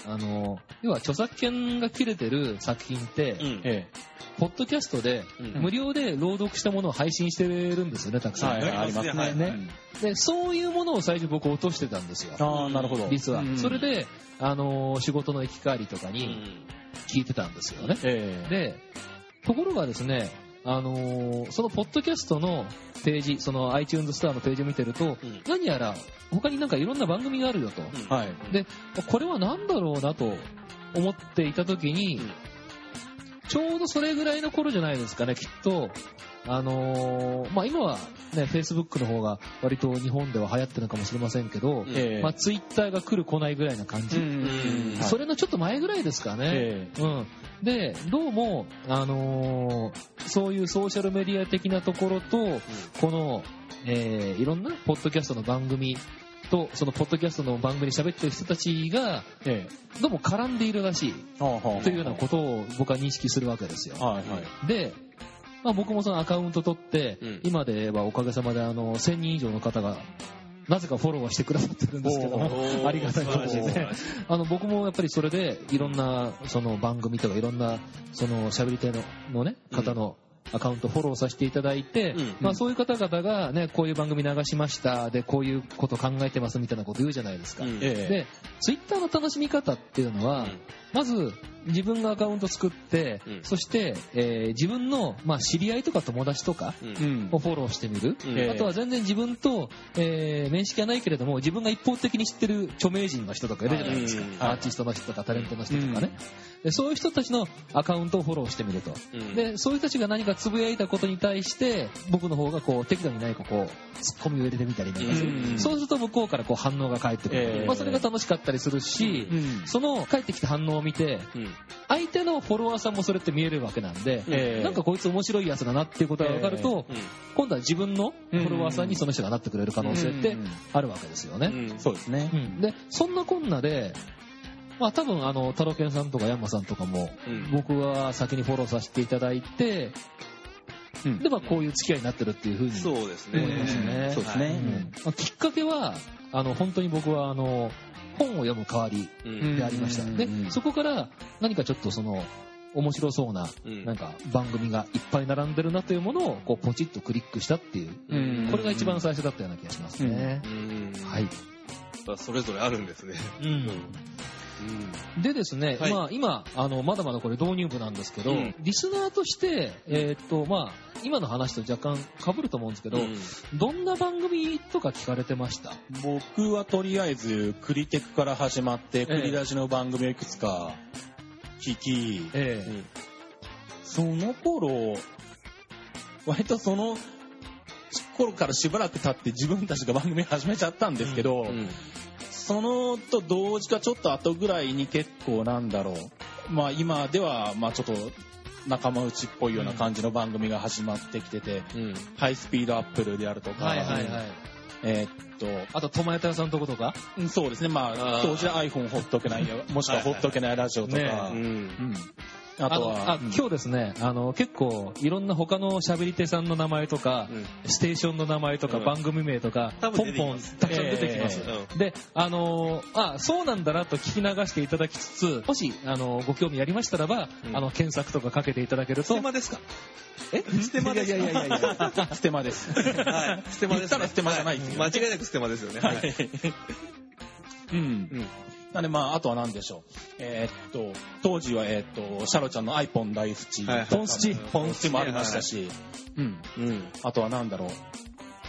あの、要は著作権が切れてる作品って、うんポッドキャストでうん無料で朗読したものを配信してるんですよね、たくーさん。はい、ありますはいね。ねで、そういうものを最初僕落としてたんですよ。ああ、なるほど。実は。うんそれ、で、あのー仕事の行き帰りとかにうん。聞いてたんですよね。ええで、ところがですね、あのーそのポッドキャストのページ、その iTunes ストアのページを見てると、うん何やら他になんかいろんな番組があるよと。はい。で、これは何だろうなと思っていた時に、うんちょうどそれぐらいの頃じゃないですかね、きっと。あのーまあ、今はね、Facebook の方が割と日本では流行ってるのかもしれませんけど、ええまあ、Twitter が来る来ないぐらいな感じ。うんそれのちょっと前ぐらいですかね。えうん。で、どうも、あのーそういうソーシャルメディア的なところと、この、えーいろんなポッドキャストの番組と、そのポッドキャストの番組で喋ってる人たちが、ええ。どうも絡んでいるらしい。というようなことを僕は認識するわけですよ。はいはい。で、まあ、僕もそのアカウント取って、うん。今ではおかげさまであの1000人以上の方がなぜかフォローはしてくださってるんですけども ありがたいことに素晴らしい素晴ねらしい。あの僕もやっぱりそれでいろんなその番組とかいろんなその喋り手ののね方のアカウントフォローさせていただいて、うん。まあ、そういう方々が、ね、こういう番組流しました。でこういうこと考えてますみたいなこと言うじゃないですか、うん。ええ。でツイッターの楽しみ方っていうのは、うんまず自分がアカウント作って、うん。そして、えー自分の、まあ、知り合いとか友達とかをフォローしてみる、うん。ええ。あとは全然自分と、えー面識はないけれども自分が一方的に知ってる著名人の人とかいるじゃないですか、うん。アーティストの人とかタレントの人とかね、でそういう人たちのアカウントをフォローしてみると、うん。でそういう人たちが何かつぶやいたことに対して僕の方がこう適度にないこうツッコミを入れてみたりなんかする、うん。そうすると向こうからこう反応が返ってくる、ええ。まあ、それが楽しかったりするし、うん。その返ってきた反応を見てうん。相手のフォロワーさんもそれって見えるわけなんで、ええ。なんかこいつ面白いやつだなっていうことが分かると、うん。今度は自分のフォロワーさんにその人がなってくれる可能性ってあるわけですよね。うん。そうですね。う。ん。で、そんなこんなで、まあ多分あの、タロケンさんとかヤンマさんとかも、うん。僕は先にフォローさせていただいて、うん。で、まあこういう付き合いになってるっていうふうにそうです思いますね。ね。そうですね。きっかけは、あの、本当に僕はあの、本を読む代わりうんでありました。うんでうん、そこから何かちょっとその、面白そうな、うんなんか番組がいっぱい並んでるなというものを、こう、ポチッとクリックしたっていう、うんこれが一番最初だったような気がしますね。うんはい。それぞれあるんですね。うんでですね、はい。まあ今、あの、まだまだこれ導入部なんですけど、うん。リスナーとして、えーっと、まあ、今の話と若干被ると思うんですけど、うん。どんな番組とか聞かれてました？僕はとりあえず、クリテクから始まって、えクリラジの番組をいくつか聞き、え。うん。その頃、割とその頃からしばらく経って自分たちが番組始めちゃったんですけど、うんそのと同時かちょっと後ぐらいに結構なんだろう、まあ今では、まあちょっと仲間内っぽいような感じの番組が始まってきてて、うん。ハイスピードアップルであるとか、はいはいはい。えーっあと、トマヤタ屋さんのとことか？と、うんそうですね、まあ当時は iPhone ほっとけないよ、もしくはほっとけないラジオとか、ねうん。うんあとのは、あ今日ですね、あの、結構、いろんな他の喋り手さんの名前とか、ステーションの名前とか、うん。番組名とか、ポンポンたくさん出てきます。うん。で、あのーあ、そうなんだなと聞き流していただきつつ、もし、あのーご興味ありましたらば、うん。あの、検索とかかけていただけると。ステ、マですか？え？ステマですか？いやいやいやいや、ステマです。はい。ステマです、言ったらステマじゃない間違いなくステマですよね。はい。うん。うん。なんでまあ、あとは何でしょう。えーっと、当時は、えーっと、シャロちゃんのアイポン大好き、ポンスチ、ポンスチもありましたし、うん。うん。あとは何だろう。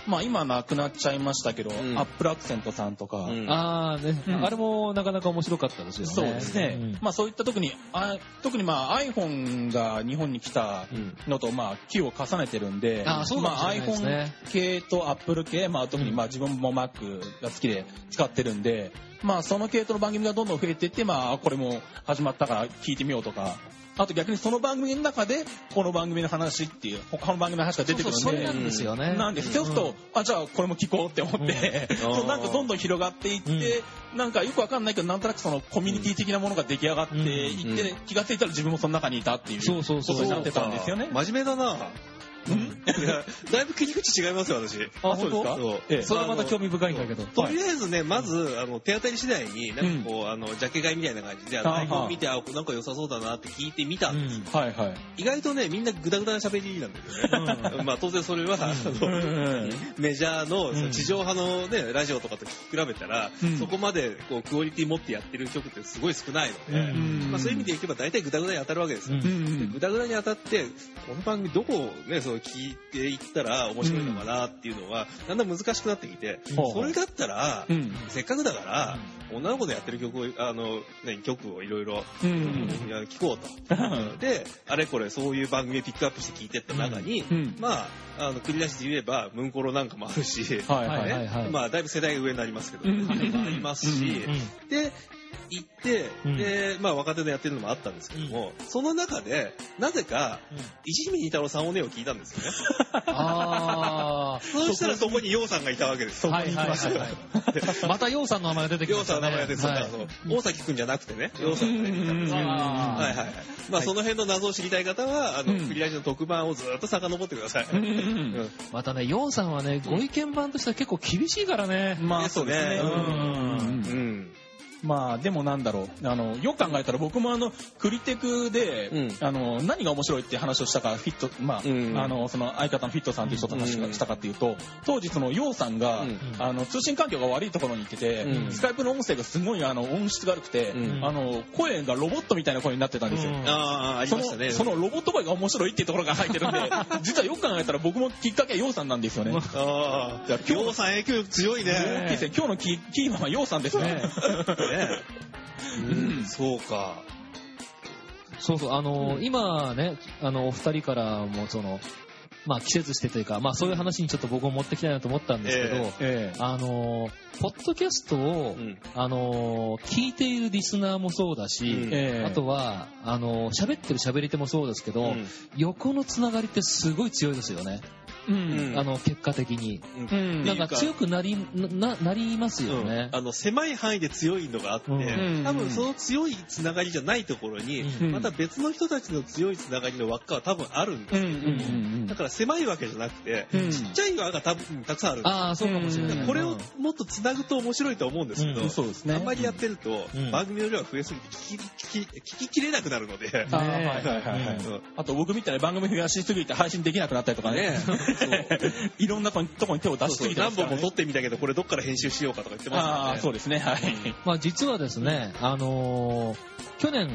まあ今亡くなっちゃいましたけど、んアップルアクセントさんとか、うんあーね、うんあれもなかなか面白かったですよね。そうですね。うんまあそういった時に、あ特にまあ iPhone が日本に来たうん。のとまあ気を重ねてるんで、あーそうですねまあ iPhone 系と Apple 系、まあ特にまあ自分も Mac が好きで使ってるんで、まあその系統の番組がどんどん増えていって、まあこれも始まったから聞いてみようとか、あと逆にその番組の中でこの番組の話っていう、他の番組の話が出てくるんで、そうそうそれなんですよね。なんです。そうすると、あ、じゃあこれも聞こうって思って、うん。そうなんかどんどん広がっていって、なんかよくわかんないけど、なんとなくそのコミュニティ的なものが出来上がっていって、うん。気がついたら自分もその中にいたっていうそうそうそう。ことになってたんですよね。真面目だな。いやだいぶ切り口違いますよ、私。あ、そうですか？そう。ええ。それはまた興味深いんだけど。とりあえずね、まず、あの、手当たり次第に、なんかこう、あの、ジャケ買いみたいな感じ。で、台本見て、あ、なんか良さそうだなって聞いてみたんです。はいはい。意外とね、みんなグダグダな喋りなんだよね。まあ当然それは、あのメジャーの地上波のね、ラジオとかと比べたら、うん。そこまでこうクオリティ持ってやってる曲ってすごい少ないので、うん。まあそういう意味でいけば大体グダグダに当たるわけですよ。グダグダに当たって、この番組どこをね、その聞いていったら面白いのかなっていうのは、だんだん難しくなってきて、それだったら、うん。せっかくだから、女の子のやってる曲を、あの、ね、曲をいろいろ聞こうと。で、あれこれそういう番組ピックアップして聞いてった中に、うん。まあ、あの、繰り出しで言えば、ムンコロなんかもあるし、はいはい。はいはい。はい。まあ、だいぶ世代が上になりますけど、うん。ありますし、うん。で、行って、うんで、まあ、若手でやってるのもあったんですけども、その中で、なぜか、石見太郎さんおねを聞いたんですよね。あ そうしたらそこに陽さんがいたわけですあ。よ。はいはいはいはい。またヨウさんの名前が出てきま陽したね。さんの名前ですよね。はいそう大崎くんじゃなくてね、陽さんがねいたんですはいはいはい。まあ、その辺の謎を知りたい方は、あの、うんクリラジの特番をずっと遡ってください。うんうんうんまたね、ヨウさんはね、ご意見番としては結構厳しいからね。まあそうですね。うんうんうん。まあでもなんだろう。あのよく考えたら僕もあのクリテクで、うん。あの何が面白いって話をしたかフィットまあ、うん。あのその相方のフィットさんという人と話をしたかっていうと、当時そのヨウさんが、うん。あの通信環境が悪いところに行ってて、うん。スカイプの音声がすごいあの音質が悪くて、うん。あの声がロボットみたいな声になってたんですよ。うん。ああ、ありそましたね。のそのロボット声が面白いっていうところが入ってるんで 実はよく考えたら僕もきっかけはヨウさんなんですよね。ああ、今日さん影響力強いね。大きいですね。今日のキーキーマンはヨウさんですね。ねうん、そうか。そうそう、あのー今ね、あの、お二人からも、その、まあ、季節してというか、まあ、そういう話にちょっと僕も持ってきたいなと思ったんですけど、えええ。あのーポッドキャストを、うん。あのー聞いているリスナーもそうだし、うん。ええ。あとは、あのー喋ってる喋り手もそうですけど、うん。横のつながりってすごい強いですよね。うん。あの、結果的に。うん。なんか強くなり、な、なりますよね。あの狭い範囲で強いのがあって、うん。多分その強いつながりじゃないところに、うん。また別の人たちの強いつながりの輪っかは多分あるんですよ、うんうんうんだから狭いわけじゃなくて、うん。ちっちゃい輪が多分たくさんある。んですよああ、そうかもしれない。うん。これをもっとつなぐと面白いと思うんですけど、うん。そうですね。あんまりやってると、うん。番組の量が増えすぎて聞き聞き聞ききれなくなるので、あはいはいはいはい。うん。あと僕みたいに番組増やしすぎて配信できなくなったりとかね。いろんなとこに手を出しすぎてますからね何本も撮ってみたけど、これどっから編集しようかとか言ってああ、ますよね。そうですね。はい。まあ実はですね、あのー去年、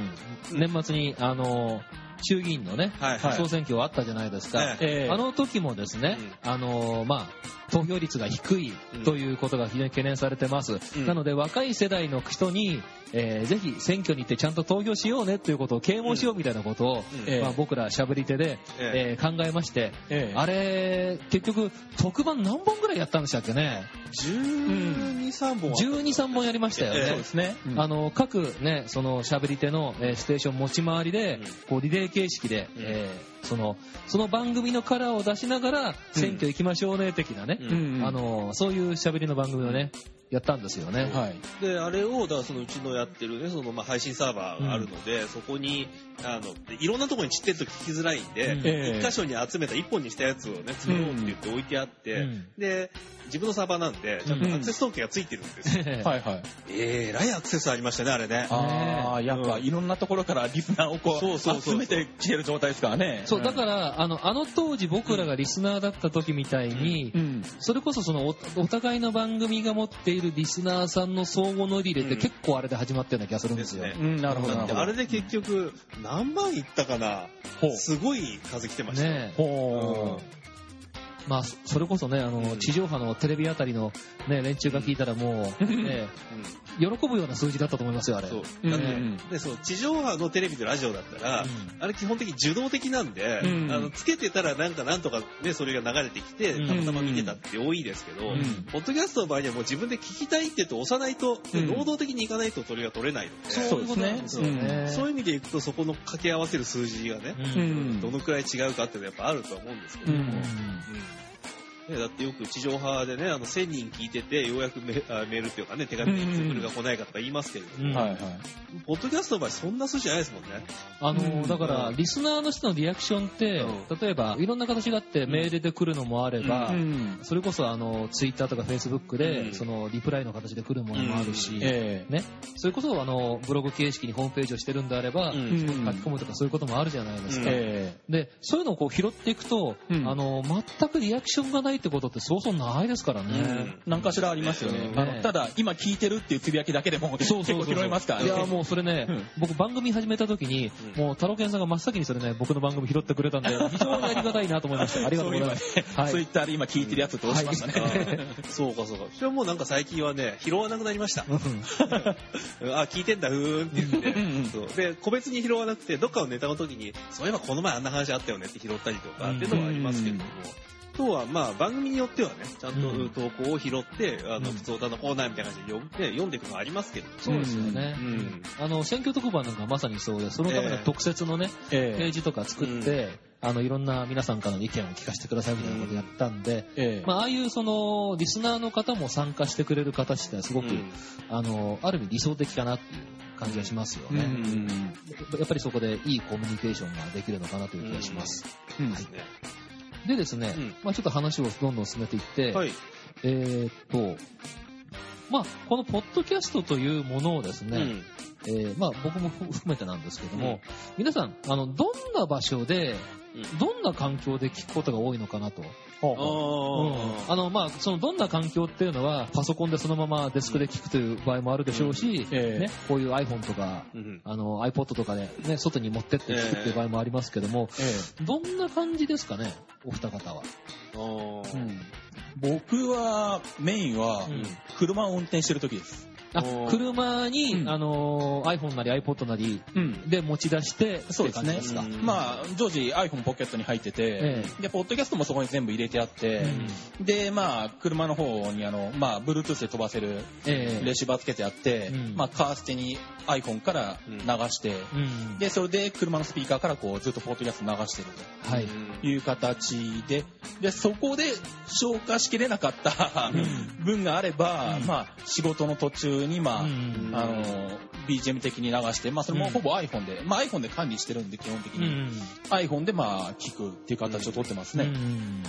年末に、あのー衆議院のね、はいはい総選挙あったじゃないですか。えええあの時もですね、あのーまあ、投票率が低いということが非常に懸念されてます。うん。なので、若い世代の人に、えーぜひ選挙に行ってちゃんと投票しようねということを啓蒙しようみたいなことを、うん。ええ。まあ、僕らしゃべり手で、ええ。ー考えまして、ええ。あれ、結局、特番何本ぐらいやったんでしたっけね？12、3本あった12、3本やりましたよね。ええ。そうですね。あの各ね、そのしゃべり手の、えーステーション持ち回りで、うん。こうリレー形式で、うん。えーそのその番組のカラーを出しながら選挙行きましょうね的なね、うん。あのそういうしゃべりの番組をねやったんですよね。はい。で、あれを、だからそのうちのやってるね、そのまあ配信サーバーがあるので、そこに、あの、いろんなところに散ってると聞きづらいんで、うん。箇所に集めた一本にしたやつをね、作ろうって言って置いてあって、うん。で、自分のサーバーなんで、ちゃんとアクセス統計がついてるんですよ。はいはい。えらいアクセスありましたね、あれね。ああ、やっぱいろんなところからリスナーをこそうそうう、そう集めてきてる状態ですからね。そうだからあのあの当時僕らがリスナーだった時みたいに、うん。それこそそのおお互いの番組が持っているリスナーさんの相互乗り入れってうん結構あれで始まってるような気がするんですよ。うん、なるほど、なるほど。だってあれで結局、何万いったかなすごい数来てましたよ。ねえほまあ、それこそね、あの、うん。地上波のテレビあたりのね、連中が聞いたらもう、ね、喜ぶような数字だったと思いますよ、あれ。そう。でそう地上波のテレビとラジオだったら、あれ基本的に受動的なんで、うん。あのつけてたらなんかなんとかね、それが流れてきて、うん。たまたま見てたって多いですけど、うん。ポッドキャストの場合にはもう自分で聞きたいって言って押さないと、うん。能動的にいかないとそれが取れないので、そうですよね。そういう意味でいくとそこの掛け合わせる数字がね、どのくらい違うかっていうのはやっぱあるとは思うんですけど。も、うん。うんね、だってよく地上波でね、あの1000人聞いてて、ようやくメ あメールっていうかね、手紙でメールが来ないかとか言いますけれども、うん。はいはい。ポッドキャストの場合そんな数字じゃないですもんね。あの、うん。だから、リスナーの人のリアクションって、う例えば、いろんな形があって、メールで来るのもあれば、うん。それこそ、あの、ツイッターとかフェイスブックで、うん。その、リプライの形で来るものもあるし、ええ。ね、それこそ、あの、ブログ形式にホームページをしてるんであれば、うん。うん書き込むとかそういうこともあるじゃないですか。うん。え。で、そういうのをこう拾っていくと、うん。あの、全くリアクションがないってことってそうそうないですからね。え。何かしらありますよね。ただ、今聞いてるっていうつぶやきだけでも結構拾えますからね。いや、もうそれね、うん僕番組始めた時に、うんもう、タロケンさんが真っ先にそれね、僕の番組拾ってくれたんで、非常にありがたいなと思いました。ありがとうございます。はいツイッターで今聞いてるやつって押しましたね。そうかそうか。それはもうなんか最近はね、拾わなくなりました。うん あ、聞いてんだ、ふーんって言って。で、個別に拾わなくて、どっかのネタの時に、そういえばこの前あんな話あったよねって拾ったりとかっていうのはありますけれども、今日はまあ番組によってはね、ちゃんうん。と投稿を拾って、あの、うん。普通歌のコーナーみたいな感じで読んで読んでいくのはありますけど。そうですよね。うん。あの、選挙特番なんかまさにそうで、そのための特設のね、えページとか作って、あの、いろんな皆さんからの意見を聞かせてくださいみたいなことやったんで、ええ。まあ、ああいうその、リスナーの方も参加してくれる形ってすごく、うんあの、ある意味理想的かなっていう感じがしますようね。ん。やっぱりそこでいいコミュニケーションができるのかなという気がします。うんで。でですね、うんまあちょっと話をどんどん進めていって、はい。えーっと、まあこのポッドキャストというものをですね、うんえーまあ僕も含めてなんですけども、うん皆さん、あの、どんな場所で、うんどんな環境で聞くことが多いのかなと。あの、まあ、その、どんな環境っていうのは、パソコンでそのままデスクで聞くという場合もあるでしょうし、ええ。ね、こういう iPhone とか、うんあの、iPod とかで、ね、外に持ってって聞くっていう場合もありますけども、えどんな感じですかね、お二方は？僕は、メインはうん、車を運転してる時です。あ車に、うん。あの、iPhone なり iPod なりうん。で持ち出して、そうですね。ってい感じですか？うん。まあ、常時 iPhone ポケットに入っててえ、で、ポッドキャストもそこに全部入れてあって、で、まあ、車の方にあの、まあ、Bluetooth で飛ばせるええ。レシーバーつけてあって、うん。まあ、カーステに iPhone から流して、うん。で、それで車のスピーカーからこう、ずっとポッドキャスト流してるはい。という形で、で、そこで消化しきれなかった分があれば、うん。まあ、仕事の途中に、まあ、うんあの、BGM 的に流して、まあ、それもほぼ iPhone で、まあ、iPhone で管理してるんで、基本的に。うん iPhone で、まあ、聞くっていう形をとってますね。うんうん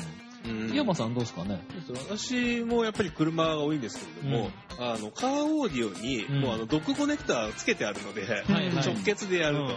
井山さんどうですかね？私もやっぱり車が多いんですけれども、あのカーオーディオに、うん。もうあのドックコネクターつけてあるので、はいはい。直結でやると、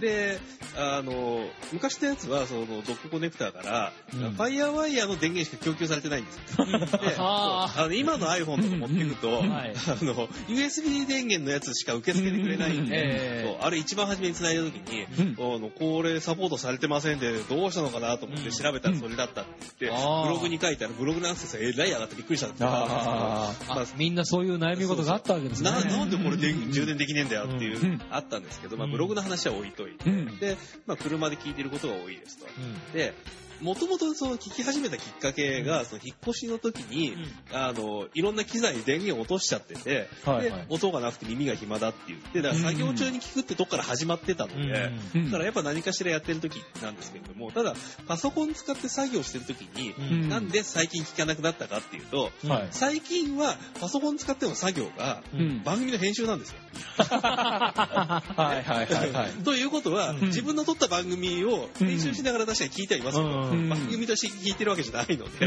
で、あの、昔のやつは、その、ドックコネクターから、うん。ファイヤーワイヤーの電源しか供給されてないんですよ。で今の iPhone とか持っていくと、うんはい。あの、USB 電源のやつしか受け付けてくれないんで、ええそう。あれ一番初めに繋いだ時に、うん。あの、これサポートされてませんで、どうしたのかなと思って調べたらそれだったって言って、ブログに書いてあるブログのアクセスがえらい上がってびっくりしたんですよ。ああみんなそういう悩み事があったわけですね。ななんでこれで充電できねえんだよっていう、うんあったんですけど、まあ、うんブログの話は置いといて、うん。で、まあ、車で聞いてることが多いですと。うん。で、もともとその聞き始めたきっかけが、その引っ越しの時に、あの、いろんな機材に電源を落としちゃってて、ではいはい、音がなくて耳が暇だって言って、だから作業中に聞くってとこから始まってたので、うん。だからやっぱ何かしらやってる時なんですけれども、ただ、パソコン使って作業してる時に、うん。なんで最近聞かなくなったかっていうと、はい。最近はパソコン使っての作業がうん。番組の編集なんですよ。はいはいはいはい。ということは、ん。自分の撮った番組を編集しながら確かに聞いてはいますけど、うん。番組として聞いてるわけじゃないので、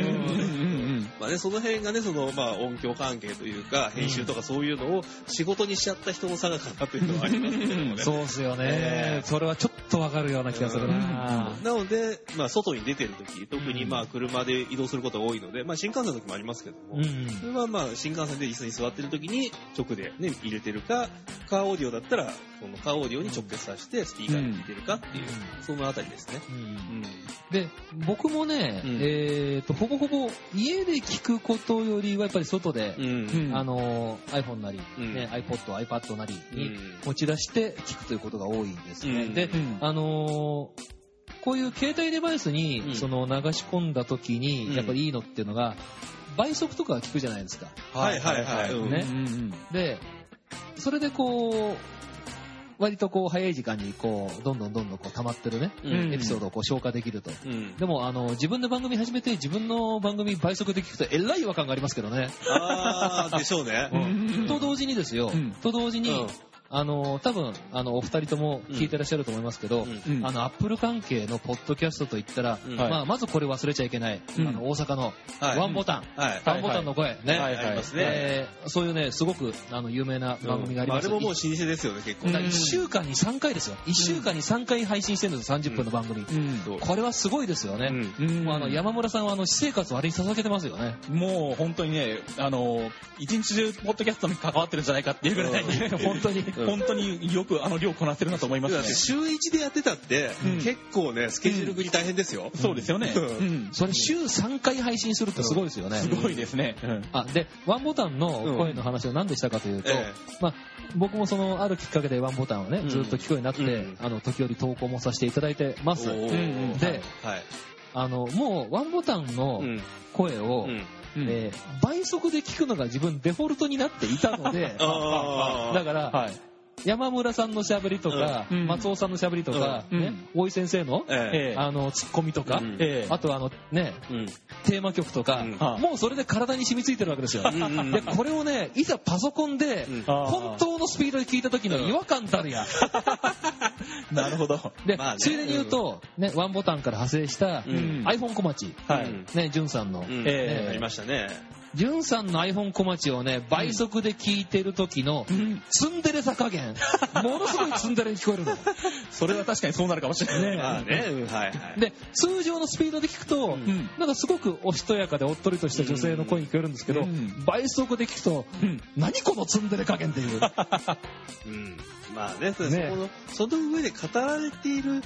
まあね、その辺がね、その、まあ、音響関係というか、編集とかそういうのを仕事にしちゃった人の差がかなというのはありますけどもね。そうっすよね。え。え。それはちょっとわかるような気がするな。なので、まあ、外に出てる時特にうんまあ、車で移動することが多いので、まあ、新幹線の時もありますけども、うん。それはまあ、新幹線で椅子に座ってる時に直でね、入れてるか、カーオーディオだったら、そのカーオーディオに直結させてスピーカーに聞いてるかっていう、そのあたりですね。で、僕もね、うん。えっと、ほぼほぼ家で聞くことよりはやっぱり外で、うん。うんあの、iPhone なり、うんね、iPod、iPad なりにうん持ち出して聞くということが多いんですね。うんで、うんあのーこういう携帯デバイスに、うんその流し込んだ時に、うんやっぱりいいのっていうのが、倍速とか聞くじゃないですか。はいはいはい。うんねうんうんで、それでこう、割とこう早い時間にこう、どんどんどんどんこう溜まってるね、うんエピソードをこう消化できると。うん。でも、あの、自分で番組始めて、自分の番組倍速で聞くと、えらい違和感がありますけどね。あー、でしょうね。うんと同時にですよ、うんと同時に、うんあの、多分、あの、お二人とも聞いてらっしゃると思いますけど、うん。うん。あの、アップル関係のポッドキャストといったら、うん。まあ、まずこれ忘れちゃいけない、うん。あの、大阪のはい。ワンボタン、はい。ワンボタンの声、ね、はい。ありますねえーそういうね、すごく、あの、有名な番組があります。あれももう老舗ですよね、結構。うん。1週間に3回ですよ。1週間に3回配信してるんですよ、30分の番組。これはすごいですよね。あの山村さんはあの私生活をあれに捧げてますよね。もう本当にね、あの、一日中ポッドキャストに関わってるんじゃないかっていうぐらい、本当に。うん本当によくあの量こなってるなと思いますねだって。週1でやってたって、うん結構ね、スケジュール繰り大変ですよ。そうですよね。うんうんそれ週3回配信するってすごいですよね。すごいですね。うんあ、で、ワンボタンの声の話を何でしたかというと、えまあ、僕もその、あるきっかけでワンボタンをね、うんずっと聞くようになって、うんあの、時折投稿もさせていただいてます。で、はい。あの、もうワンボタンのうん。声を、うん。うんえー倍速で聞くのが自分デフォルトになっていたので、だから、はい。山村さんの喋りとか、うん。松尾さんの喋りとか、うん。ね、大井先生の、ええ。えあの、ツッコミとか、うん。ええ。あとあの、ね、えうん。テーマ曲とか、うん。もうそれで体に染みついてるわけですよ。で、これをね、いざパソコンで、本当のスピードで聞いた時の違和感たるや。なるほど。で、まあね。ついでに言うと、ね、ワンボタンから派生した、うん。iPhone 小町、はい。うんね、ジュンさんの、うん。ええ。ありましたね。ジュンさんの iPhone 小町をね、倍速で聞いてる時の、ツンデレさ加減、ものすごいツンデレに聞こえるの。それは確かにそうなるかもしれない。ねまあね、うんはいはい。で、通常のスピードで聞くと、うんなんかすごくおしとやかでおっとりとした女性の声に聞こえるんですけど、うん倍速で聞くと、うん何このツンデレ加減っていう。うん。まあね、そねこの、その上で語られている、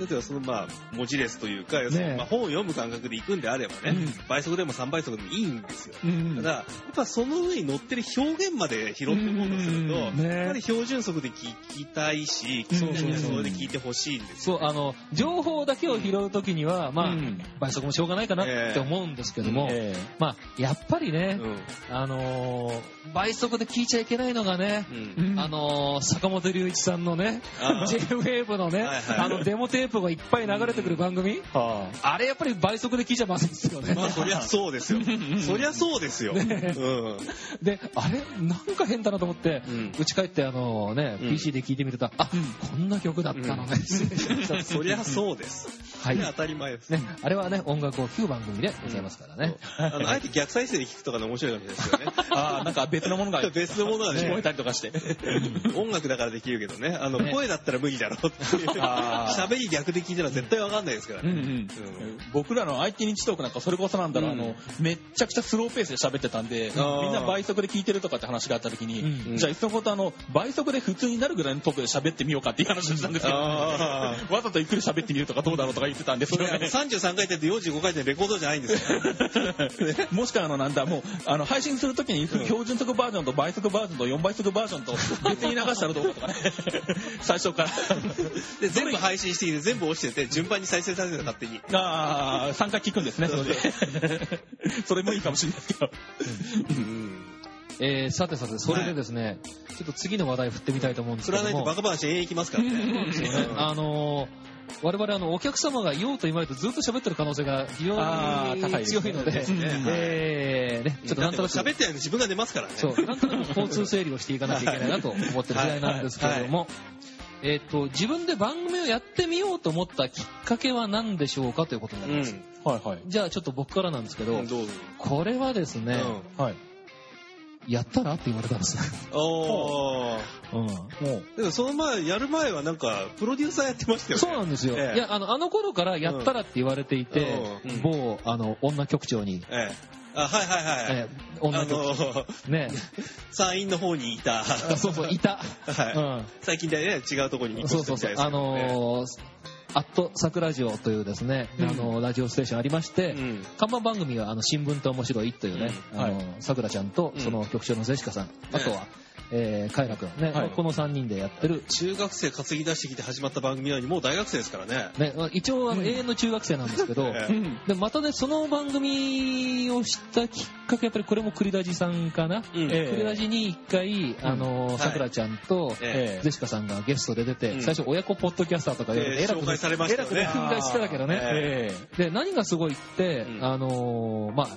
例えばそのまあ、文字列というか、ねまあ本を読む感覚で行くんであればね、うん。倍速でも3倍速でもいいんですよ。うん。ただ、やっぱその上に乗ってる表現まで拾っていこうとすると、うん。ねやっぱり標準速で聞きたいし、うん。聞きたいにはそれで聞いてほしいんですよ。そう、あの、情報だけを拾うときには、まあ、うん倍速もしょうがないかなって思うんですけども、えまあ、やっぱりね、うん。あのー倍速で聞いちゃいけないのがね、あのー坂本龍一さんのね、あー。J-Wave のね、はいはい。あのデモテテープがいっぱい流れてくる番組、はあれやっぱり倍速で聞いちゃまずいですよね。まあ、そりゃそうですよ。そりゃそうですよ。うん。で、あれ？なんか変だなと思って、うん家帰ってあのね、うん PC で聞いてみると、あ、こんな曲だったのね。失礼しましたそりゃそうです。はい当たり前です。ね、あれはね、音楽を聴く番組でございますからね。あの、あえて逆再生で聞くとかの面白いかもしれないですよね。ああ、なんか別のものが 別のものがね聞こえたりとかして。音楽だからできるけどね、あの、ね声だったら無理だろうっていう。喋り逆で聞いたら絶対わかんないですからうんうね。ん。僕らの IT 日トークなんかそれこそなんだろう、うんあのめっちゃくちゃスローペースで喋ってたんでみんな倍速で聞いてるとかって話があった時に、うん。じゃあいっそのことあの倍速で普通になるぐらいのトークで喋ってみようかっていう話をしたんですけど、あわざとゆっくり喋ってみるとかどうだろうとか言ってたんですそけどれ33回転と45回転レコードじゃないんですよ。もしくはあのなんだもうあの配信するときに標準速バージョンと倍速バージョンと4倍速バージョンと別に流したらどうかとかね。最初から。で、全部配信してきて全部落ちてて、順番に再生されてる勝手に。ああ3回聞くんですねそれで。それもいいかもしれないですけど。えー、さてさて、それでですね、ちょっと次の話題振ってみたいと思うんですけども。振らないとバカ話永遠いきますからね。ね。あのー我々あのお客様が言おうと言われるとずっと喋ってる可能性が非常に強いので、えーね、ちょっとなんとなく喋ってないの自分が出ますからね。そう、なんとなく交通整理をしていかなきゃいけないなと思ってる時代なんですけれども、えっ、と、自分で番組をやってみようと思ったきっかけは何でしょうかということになります。はいはいじゃあちょっと僕からなんですけど、うん。ど。これはですね、はいやったらって言われたんですよ。おー。うん。もうでもその前、やる前はなんか、プロデューサーやってましたよね。そうなんですよ。ええいや、あの、あの頃からやったらって言われていて、うん某、あの、女局長に、ええ。あ、はいはいはい。えー女の、ね、参院の方にいた。あそうそう、いた。はい。最近でね、違うところにうん。引っそうそうそう。あのー、アットサクラジオというですね、うんあの、ラジオステーションありまして、うん。看板番組が、あの、新聞と面白いというね、うんあの、さくらちゃんと、その局長のゼシカさん、あとは、えー、カイラ君、ね、はい。この3人でやってる、中学生担ぎ出してきて始まった番組なのに、もう大学生ですからね。ね、一応、あの、永遠の中学生なんですけど、え えでまたね、その番組を知ったきっかけ、やっぱりこれも栗ラジさんかな。うん。ええ。栗ラジに一回、あの、さくらちゃんと、えゼシカさんがゲストで出て、うん。最初親子ポッドキャスターとかで、ええ紹介されましたよね。えらく憤慨してたけどね。え。で、何がすごいって、うん。あのーまあ、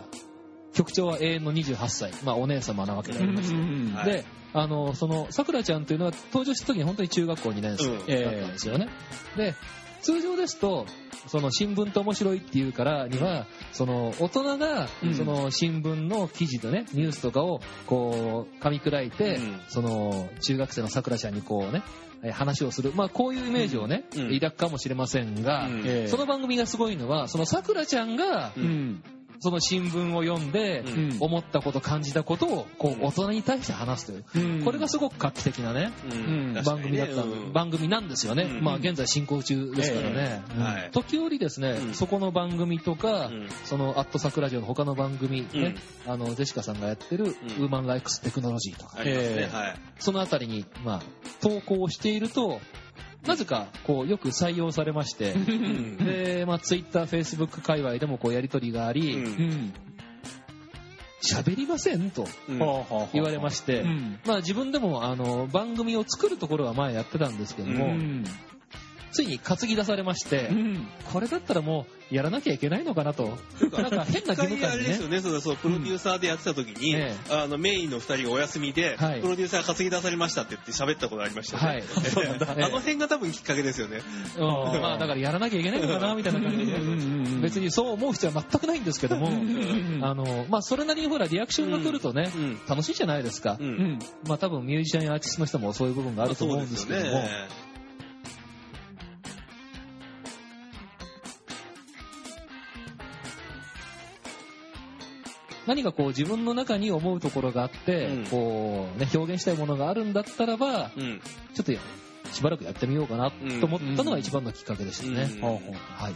局長は永遠の28歳、まあ、お姉様なわけでありますよ。はい。で、あの、その、さくらちゃんというのは登場した時に本当に中学校2年生うんだったんですよね。で、通常ですと、その新聞って面白いっていうからには、その大人がうん。その新聞の記事とね、ニュースとかをこう噛み砕いて、うん。その中学生のさくらちゃんにこうね、え話をする。まあこういうイメージをね、うん。抱くかもしれませんが、うん。ええ。その番組がすごいのは、そのさくらちゃんがううんその新聞を読んで、うん。思ったこと、感じたことをこう大人に対して話すという。うん。これがすごく画期的なね、番組だった、うん。番組なんですよね。うん。まあ現在進行中ですからね。時折ですね、うん。そこの番組とか、うん。そのアットサクラジオの他の番組ね、うん。あの、ゼシカさんがやってる、ん。ウーマンライクステクノロジーとか。そのあたりに、まあ、投稿をしていると、なぜか、こう、よく採用されまして、うん。で、まあ、ツイッター、フェイスブック界隈でもこう、やりとりがあうり、ん。喋、りませんとうん。言われまして、うん。まあ、自分でも、あの、番組を作るところは前やってたんですけども、うんついに担ぎ出されまして、うんこれだったらもう、やらなきゃいけないのかなと。なんか変な義務感にねれですよ。ね、そうそう、プロデューサーでやってた時に、ええあの、メインの二人がお休みで、はいプロデューサーが担ぎ出されましたって言って喋ったことありましたよね。はい。あの辺が多分きっかけですよね。うんまあだからやらなきゃいけないのかなみたいな感じで、別にそう思う必要は全くないんですけども、あの、まあそれなりにほらリアクションが来るとね、うん。楽しいじゃないですかう。。うんんまあ多分ミュージシャンやアーティストの人もそういう部分があると思うんですけども、何かこう自分の中に思うところがあって、うんこうね、表現したいものがあるんだったらば、うん。ちょっとしばらくやってみようかなと思ったのが一番のきっかけでしたね。はい。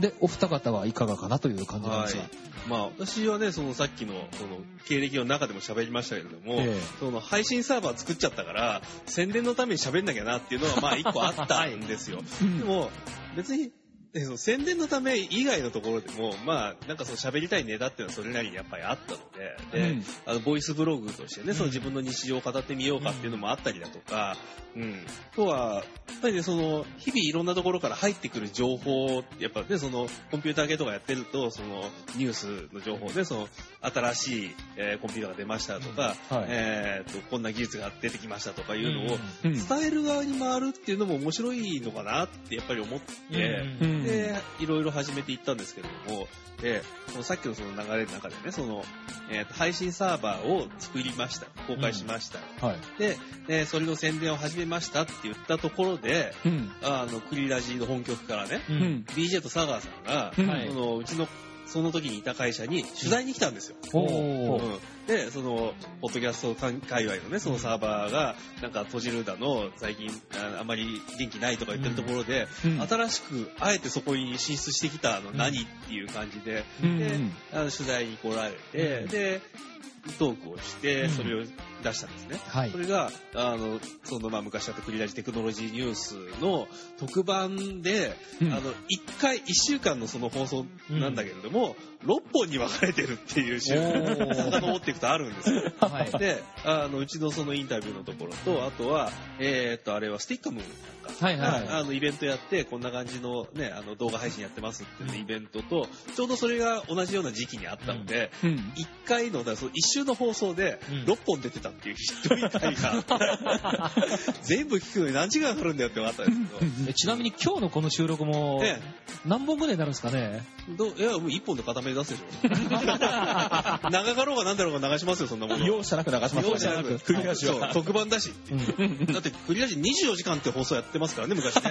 で、お二方はいかがかなという感じなんですが。まあ私はね、そのさっきの、その、経歴の中でも喋りましたけれども、ええその配信サーバー作っちゃったから、宣伝のために喋んなきゃなっていうのはまあ一個あったんですよ。でも、別に、えその宣伝のため以外のところでも、まあ、なんかその喋りたいネタっていうのはそれなりにやっぱりあったので、で、うん。あの、ボイスブログとしてね、その自分の日常を語ってみようかっていうのもあったりだとか、うん。あとは、ぱりね、その、日々いろんなところから入ってくる情報、やっぱね、その、コンピューター系とかやってると、その、ニュースの情報で、その、新しい、えーコンピューターが出ましたとか、はい。えーと、こんな技術が出てきましたとかいうのを、うん。伝える側に回るっていうのも面白いのかなってやっぱり思って、うんで、いろいろ始めていったんですけれども、で、そのさっきのその流れの中でね、その、えーと配信サーバーを作りました。公開しました。はい。で、えーそれの宣伝を始めましたって言ったところで、うん。あの、クリラジの本局からね、ううんん。BJ と佐川さんが、うんはいそのうちの、その時にいた会社に取材に来たんですよ。おうーんで、その、ポッドキャスト界隈のね、そのサーバーが、なんか閉じるだの、最近ああまり元気ないとか言ってるところで、うん。新しく、あえてそこに進出してきたの何っていう感じで、うん。であの取材に来られて、うん。で、トークをして、うん。それを出したんですね。はい。そ。れが、あの、その、まあ、昔あったクリラジテクノロジーニュースの特番で、うん。あの、一回、一週間のその放送なんだけれども、六本に分かれてるっていう週、遡っていくとあるんですよ。はい。で、あの、うちのそのインタビューのところと、あとは、えーっと、あれはスティッカムなんか。はいはいあの、イベントやって、こんな感じのね、あの、動画配信やってますっていうイベントと、ちょうどそれが同じような時期にあったので、うん。一回の、だその一週の放送でうん、6本出てたっていうひどい回が、全部聞くのに何時間かかるんだよって分かったんですけど、えちなみに今日のこの収録もえ。何本ぐらいになるんですかね？どういや、もう一本で固め出すでしょ。長かろうがなんだろうが流しますよ、そんなもの。容赦なく流します容赦なく、クリアし。特番だし。だって、クリアジ24時間って放送やってますからね、昔ね。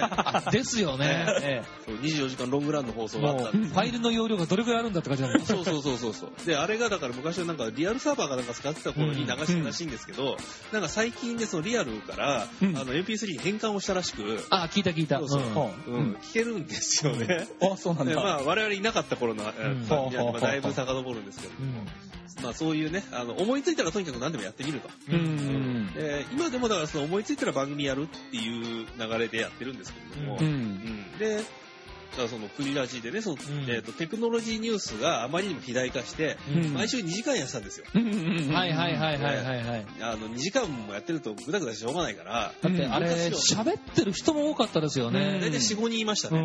ですよね。えそう24時間ロングランの放え送があったファイルの容量がどれぐらいあるんだって感じなんですそうそうそうそうそう。で、あれがだから昔はなんかリアルサーバーがなんか使ってた頃に流したらしいんですけど、なんか最近でそのリアルから、うんあの MP3 に変換をしたらしく、あ、聞いた聞いた。そうそう聞けるんですよね。あ、そうなんでまだ。あ我々いなかった頃の、えーうん。だいぶ遡るんですけど、うん。まあそういうね、あの思いついたらとにかく何でもやってみると。うん。で今でもだからその思いついたら番組やるっていう流れでやってるんですけれども、で、そのクリラジでね、その、んえーと、テクノロジーニュースがあまりにも肥大化して、うん毎週2時間やってたんですよ。はいはいはいはいはいはい。あの、2時間もやってるとグダグダしょうがないから、だってあれ、喋ってる人も多かったですよね。大体4、5人いましたね。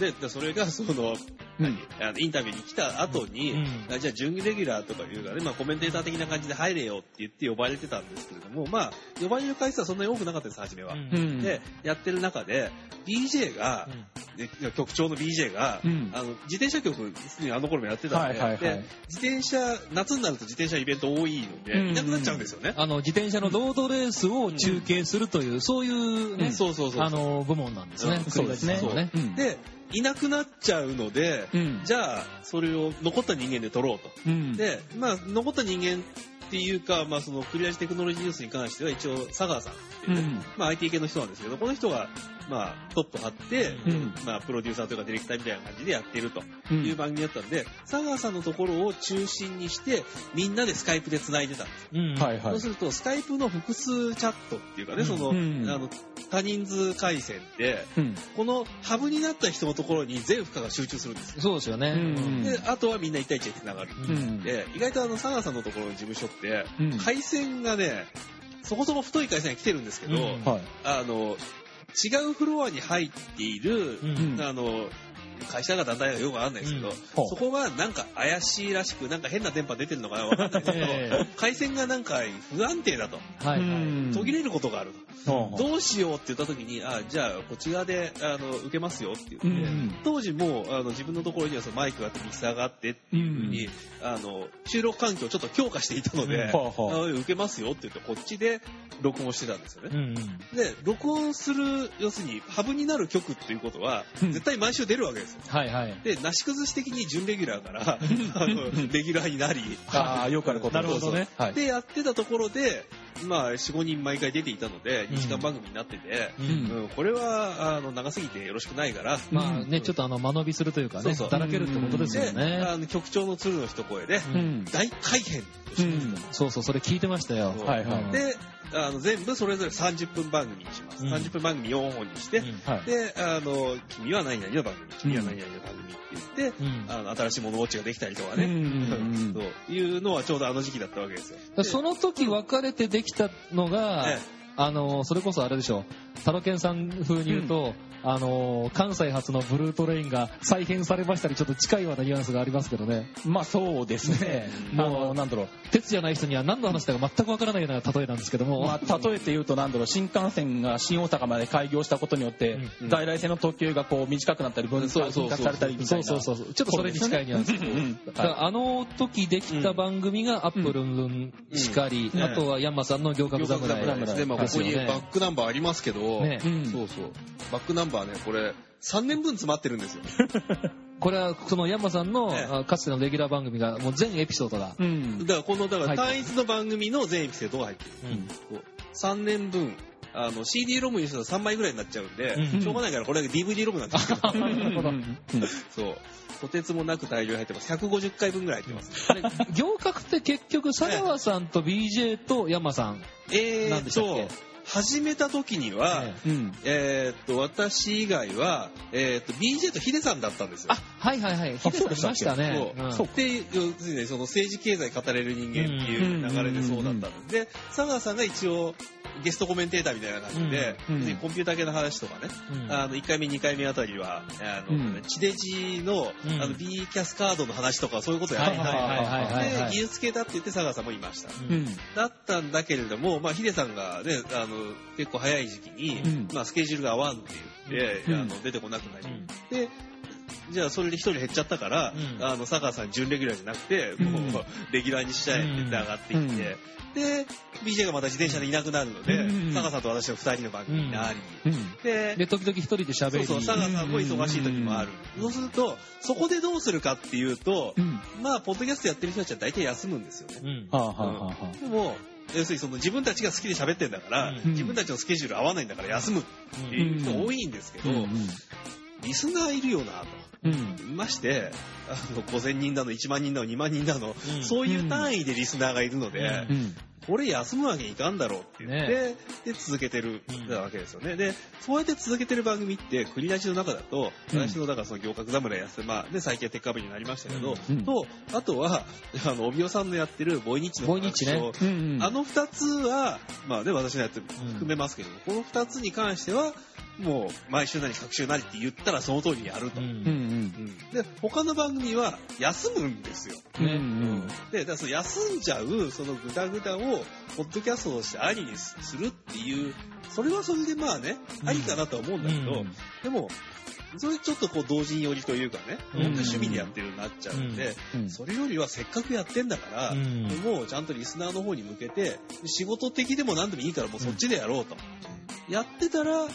で、でそれがその、うんあのインタビューに来た後に、じゃあ準レギュラーとかいうかね、まあコメンテーター的な感じで入れよって言って呼ばれてたんですけれども、まあ、呼ばれる回数はそんなに多くなかったです、初めは。うんうん。で、やってる中で、DJ が、で局長の BJ が、うんあの自転車局、すでにあの頃もやってたんで、はいはいはいで自転車、夏になると自転車イベント多いので、うんいなくなっちゃうんですよね。あの、自転車のロードレースを中継するという、そういうね、そうそうそう。あの、部門なんですね。うんそうですねね。うんで、いなくなっちゃうので、うん。じゃあ、それを残った人間で取ろうと。うん。で、まあ、残った人間っていうか、まあ、その、クリアジテクノロジーニュースに関しては、一応、佐川さんっていうね、うんまあ、IT 系の人なんですけど、この人が、まあ、トップ張って、うんまあ、プロデューサーというかディレクターみたいな感じでやっているとうんいう番組だったんで、佐川さんのところを中心にして、みんなでスカイプで繋いでたんです。うん。はいはいそうす。ると、スカイプの複数チャットっていうかね、うんその、うんあの、多人数回線で、うん。このハブになった人のところに全負荷が集中するんですよ。そうですよね。うんで、あとはみんな1対1で繋がる。うん。で、意外とあの、佐川さんのところの事務所って、うん回線がね、そこそこ太い回線が来てるんですけど、うんはい。あの、違うフロアに入っている、うんあの、会社が団体がよくわかんないですけど、うんそこがなんか怪しいらしく、なんか変な電波出てるのかなわかんないですけど、え回線がなんか不安定だと。はいはい。うん途切れることがあると。どうしようって言った時に、あ、じゃあこっち側で、あの、受けますよって言って、うん当時もうあの自分のところにはそのマイクがあってミキサーがあってっていう風に、あの、収録環境をちょっと強化していたので、うん受けますよって言ってこっちで録音してたんですよね。うんうん。で、録音する、要するにハブになる曲っていうことは、うん絶対毎週出るわけですよ。はいはい。で、なし崩し的に準レギュラーから、あの、レギュラーになり、ああ、よくあること なるほどね。はい。で、やってたところで、まあ、4、5人毎回出ていたので、2時間番組になってて、ううんん、これは、あの、長すぎてよろしくないから、まあね、ちょっとあの、間延びするというかね、だらけるってことですよで、ね。あの、局長の鶴の一声で。大改編とうん。そうそう、それ聞いてましたよ。はいはい。うんで、あの、全部それぞれ30分番組にします。うん30分番組4本にして、うんはい。で、あの、君は何々の番組、君は何々の番組って言って、うんあの、新しい物ウォッチができたりとかね、ん そういうのはちょうどあの時期だったわけですよ。その時別れてできたのが、えあの、それこそあれでしょう。タロケンさん風に言うと、あのー関西発のブルートレインが再編されましたりちょっと近いようなニュアンスがありますけどね。まあそうですね。あもうの、なんだろう。鉄じゃない人には何の話だか全くわからないような例えなんですけども、まあ、例えて言うと、なんだろう、新幹線が新大阪まで開業したことによって、うん。在来線の特急がこう短くなったり、分割されたりみたそいうな。そうそうそう。ちょっとそれに近いニュアンス、うん。だからあの時できた番組がアップルンしかり、うん。あとはヤンマさんの行革侍で。まあ、ここにバックナンバーありますけど、ね。うん。そうそう。バックナンバーね、これ、3年分詰まってるんですよ。これはそのヤンマさんの、かつてのレギュラー番組がもう全エピソードが、うん。だから、この、だから、はい単一の番組の全エピソードが入ってる。こう3年分、あの、CD ロムにしたら3枚ぐらいになっちゃうんで、うん。しょうがないから、これだけ DVD ロムなんですけど、なるほど。そう。とてつもなく大量入ってます。150回分ぐらい入ってます。あれ行革って結局佐川さんと BJ とヤンマさん、えーっ何でしたっと、始めた時には、ねうんえーっと、私以外は、えーっと、BJ とヒデさんだったんですよ。あはいはいはい。ヒデさんいましたね。そう。で、要するにその政治経済語れる人間っていう流れでそうだったので、佐川さんが一応ゲストコメンテーターみたいな感じで、うんコンピューター系の話とかね、うん。あの、1回目、2回目あたりは、あの、うん。地デジの、うん。あの、B キャスカードの話とかそういうことやってたり技術系だって言って佐川さんもいました。うん。だったんだけれども、まあ、ヒデさんがね、あの、結構早い時期に、うん。まあ、スケジュールが合わんって言って、うん。あの、出てこなくなり、で、じゃあそれで一人減っちゃったから、うん。あの、坂田さん準レギュラーじゃなくて、もう、うんレギュラーにしちゃえって言って上がってきて、うんで、BJ がまた自転車でいなくなるので、うん。坂田さんと私の二人の番組になり、うん。で、で時々一人で喋り。そうそう、坂田さんも忙しい時もある。そうすると、そこでどうするかっていうと、うん。まあ、ポッドキャストやってる人たちは大体休むんですよね。うん。はあはあはあはあ。でも、要するにその自分たちが好きで喋ってんだから、うん。自分たちのスケジュール合わないんだから休むっていう人多いんですけど、うんリスナーいるよなと。うん。まして、あの、5000人だの、1万人だの、2万人だの、うん。そういう単位でリスナーがいるので、うん。うん。これ休むわけにいかんだろうって言って、で、続けてるうんわけですよね。で、そうやって続けてる番組って、クリラジの中だと、うん。私の、だからその行革侍やって、まあ、で、最近はテッカーブになりましたけど、うん。と、あとは、あの、帯尾さんのやってるボイニッチのボイニッチね。あの二つは、まあね、私のやって含めますけども、この二つに関しては、もう、毎週なり、各週なりって言ったらその通りにやると。で、他の番組は休むんですよ。で、だからその休んじゃう、そのグダグダを、ポッドキャストとしてありにするっていう、それはそれでまあね、うん。ありかなとは思うんだけど、うんでも、それちょっとこう同人寄りというかね、うん。本当に趣味でやってるようになっちゃうんで、うん。それよりはせっかくやってんだから、うん。もうちゃんとリスナーの方に向けて、仕事的でも何でもいいからもうそっちでやろうと。やってたら、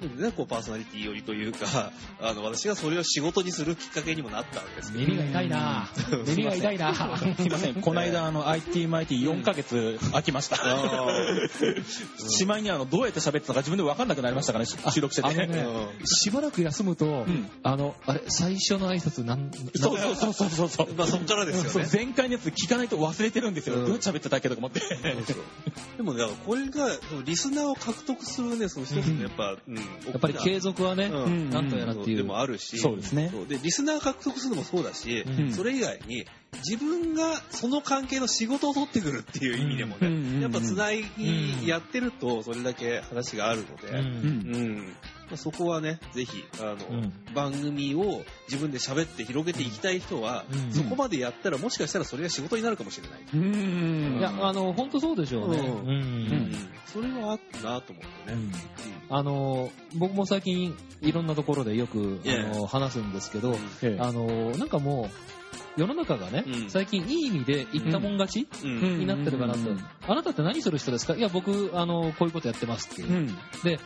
ね、こうパーソナリティ寄りというか、あの、私がそれを仕事にするきっかけにもなったわけですけど。耳が痛いな耳が痛いなすいません、この間、あの、IT マイティ4ヶ月空きました。しまいにあの、どうやって喋ってたか自分で分かんなくなりましたからね、収録してて。ねしばらく休むと、んあのあれ最初の挨拶なんそうそうそうそうそうそう。まあそっからですそうよね。前回のやつ聞かないと忘れてるんですよ。うんどうやって喋ってたっけとか思って。でもね、これが、リスナーを獲得するね、その一つのやっぱ、うん。ややっぱり継続はね、うん。なんとやらっていう。でもあるし、そうですね。で、リスナー獲得するのもそうだし、うん。それ以外に、自分がその関係の仕事を取ってくるっていう意味でもね、うんやっぱつないうん。やってると、それだけ話があるので、うんそこはね、ぜひ、あの、うん。番組を自分で喋って広げていきたい人は、うん。そこまでやったらもしかしたらそれが仕事になるかもしれない。うん。いやあの本当そうでしょうね、うん。うん。うん。それはあったなと思ってね。うん。あの僕も最近いろんなところでよく、ええ。あの話すんですけど、ええ。あのなんかもう世の中がね、うん。最近いい意味で言ったもん勝ち、うん。うんになってるかなと、うん。あなたって何する人ですか？いや僕あのこういうことやってますっていう、うん。で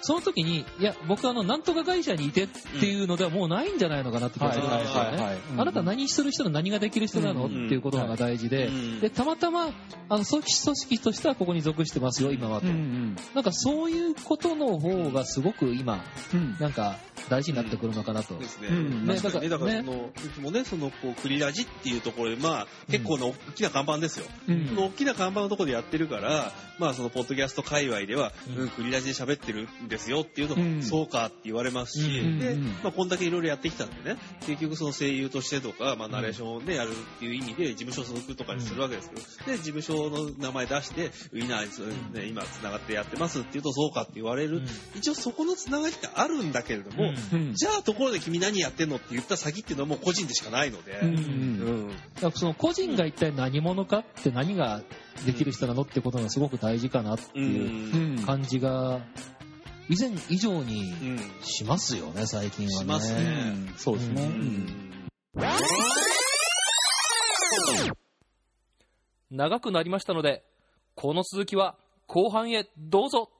その時にいや僕あのなんとか会社にいてっていうのではもうないんじゃないのかなって気がするんですよね。あなた何する人の？何ができる人なの、うんっていうことが大事で、うんでたまたまあの組織組織としてはここに属してますよ今はと、うんなんかそういうことの方がすごく今うん。なんか大事になってくるのかなと。ですね。うん。確かにね、だだからその、うちもね、その、こう、クリラジっていうところで、まあ、結構な大きな看板ですよ。うん。その大きな看板のところでやってるから、まあ、その、ポッドキャスト界隈では、うん。うん、クリラジで喋ってるんですよっていうと、うん。そうかって言われますし、うんで、うんまあ、こんだけいろいろやってきたんでね、結局その声優としてとか、まあ、ナレーションをね、やるっていう意味で、事務所所属とかにするわけですけど、で、事務所の名前出して、ウィナーにね、今繋がってやってますって言うと、そうかって言われる。一応そこの繋がりってあるんだけれども、うん。じゃあところで君何やってんのって言った先っていうのはもう個人でしかないので、うん。うん。だからその個人が一体何者かって何ができる人なのってことがすごく大事かなってういうん。感じが以前以上にうんしますよね、最近はね。しますねうんそうですね。ううんん長くなりましたので、この続きは後半へどうぞ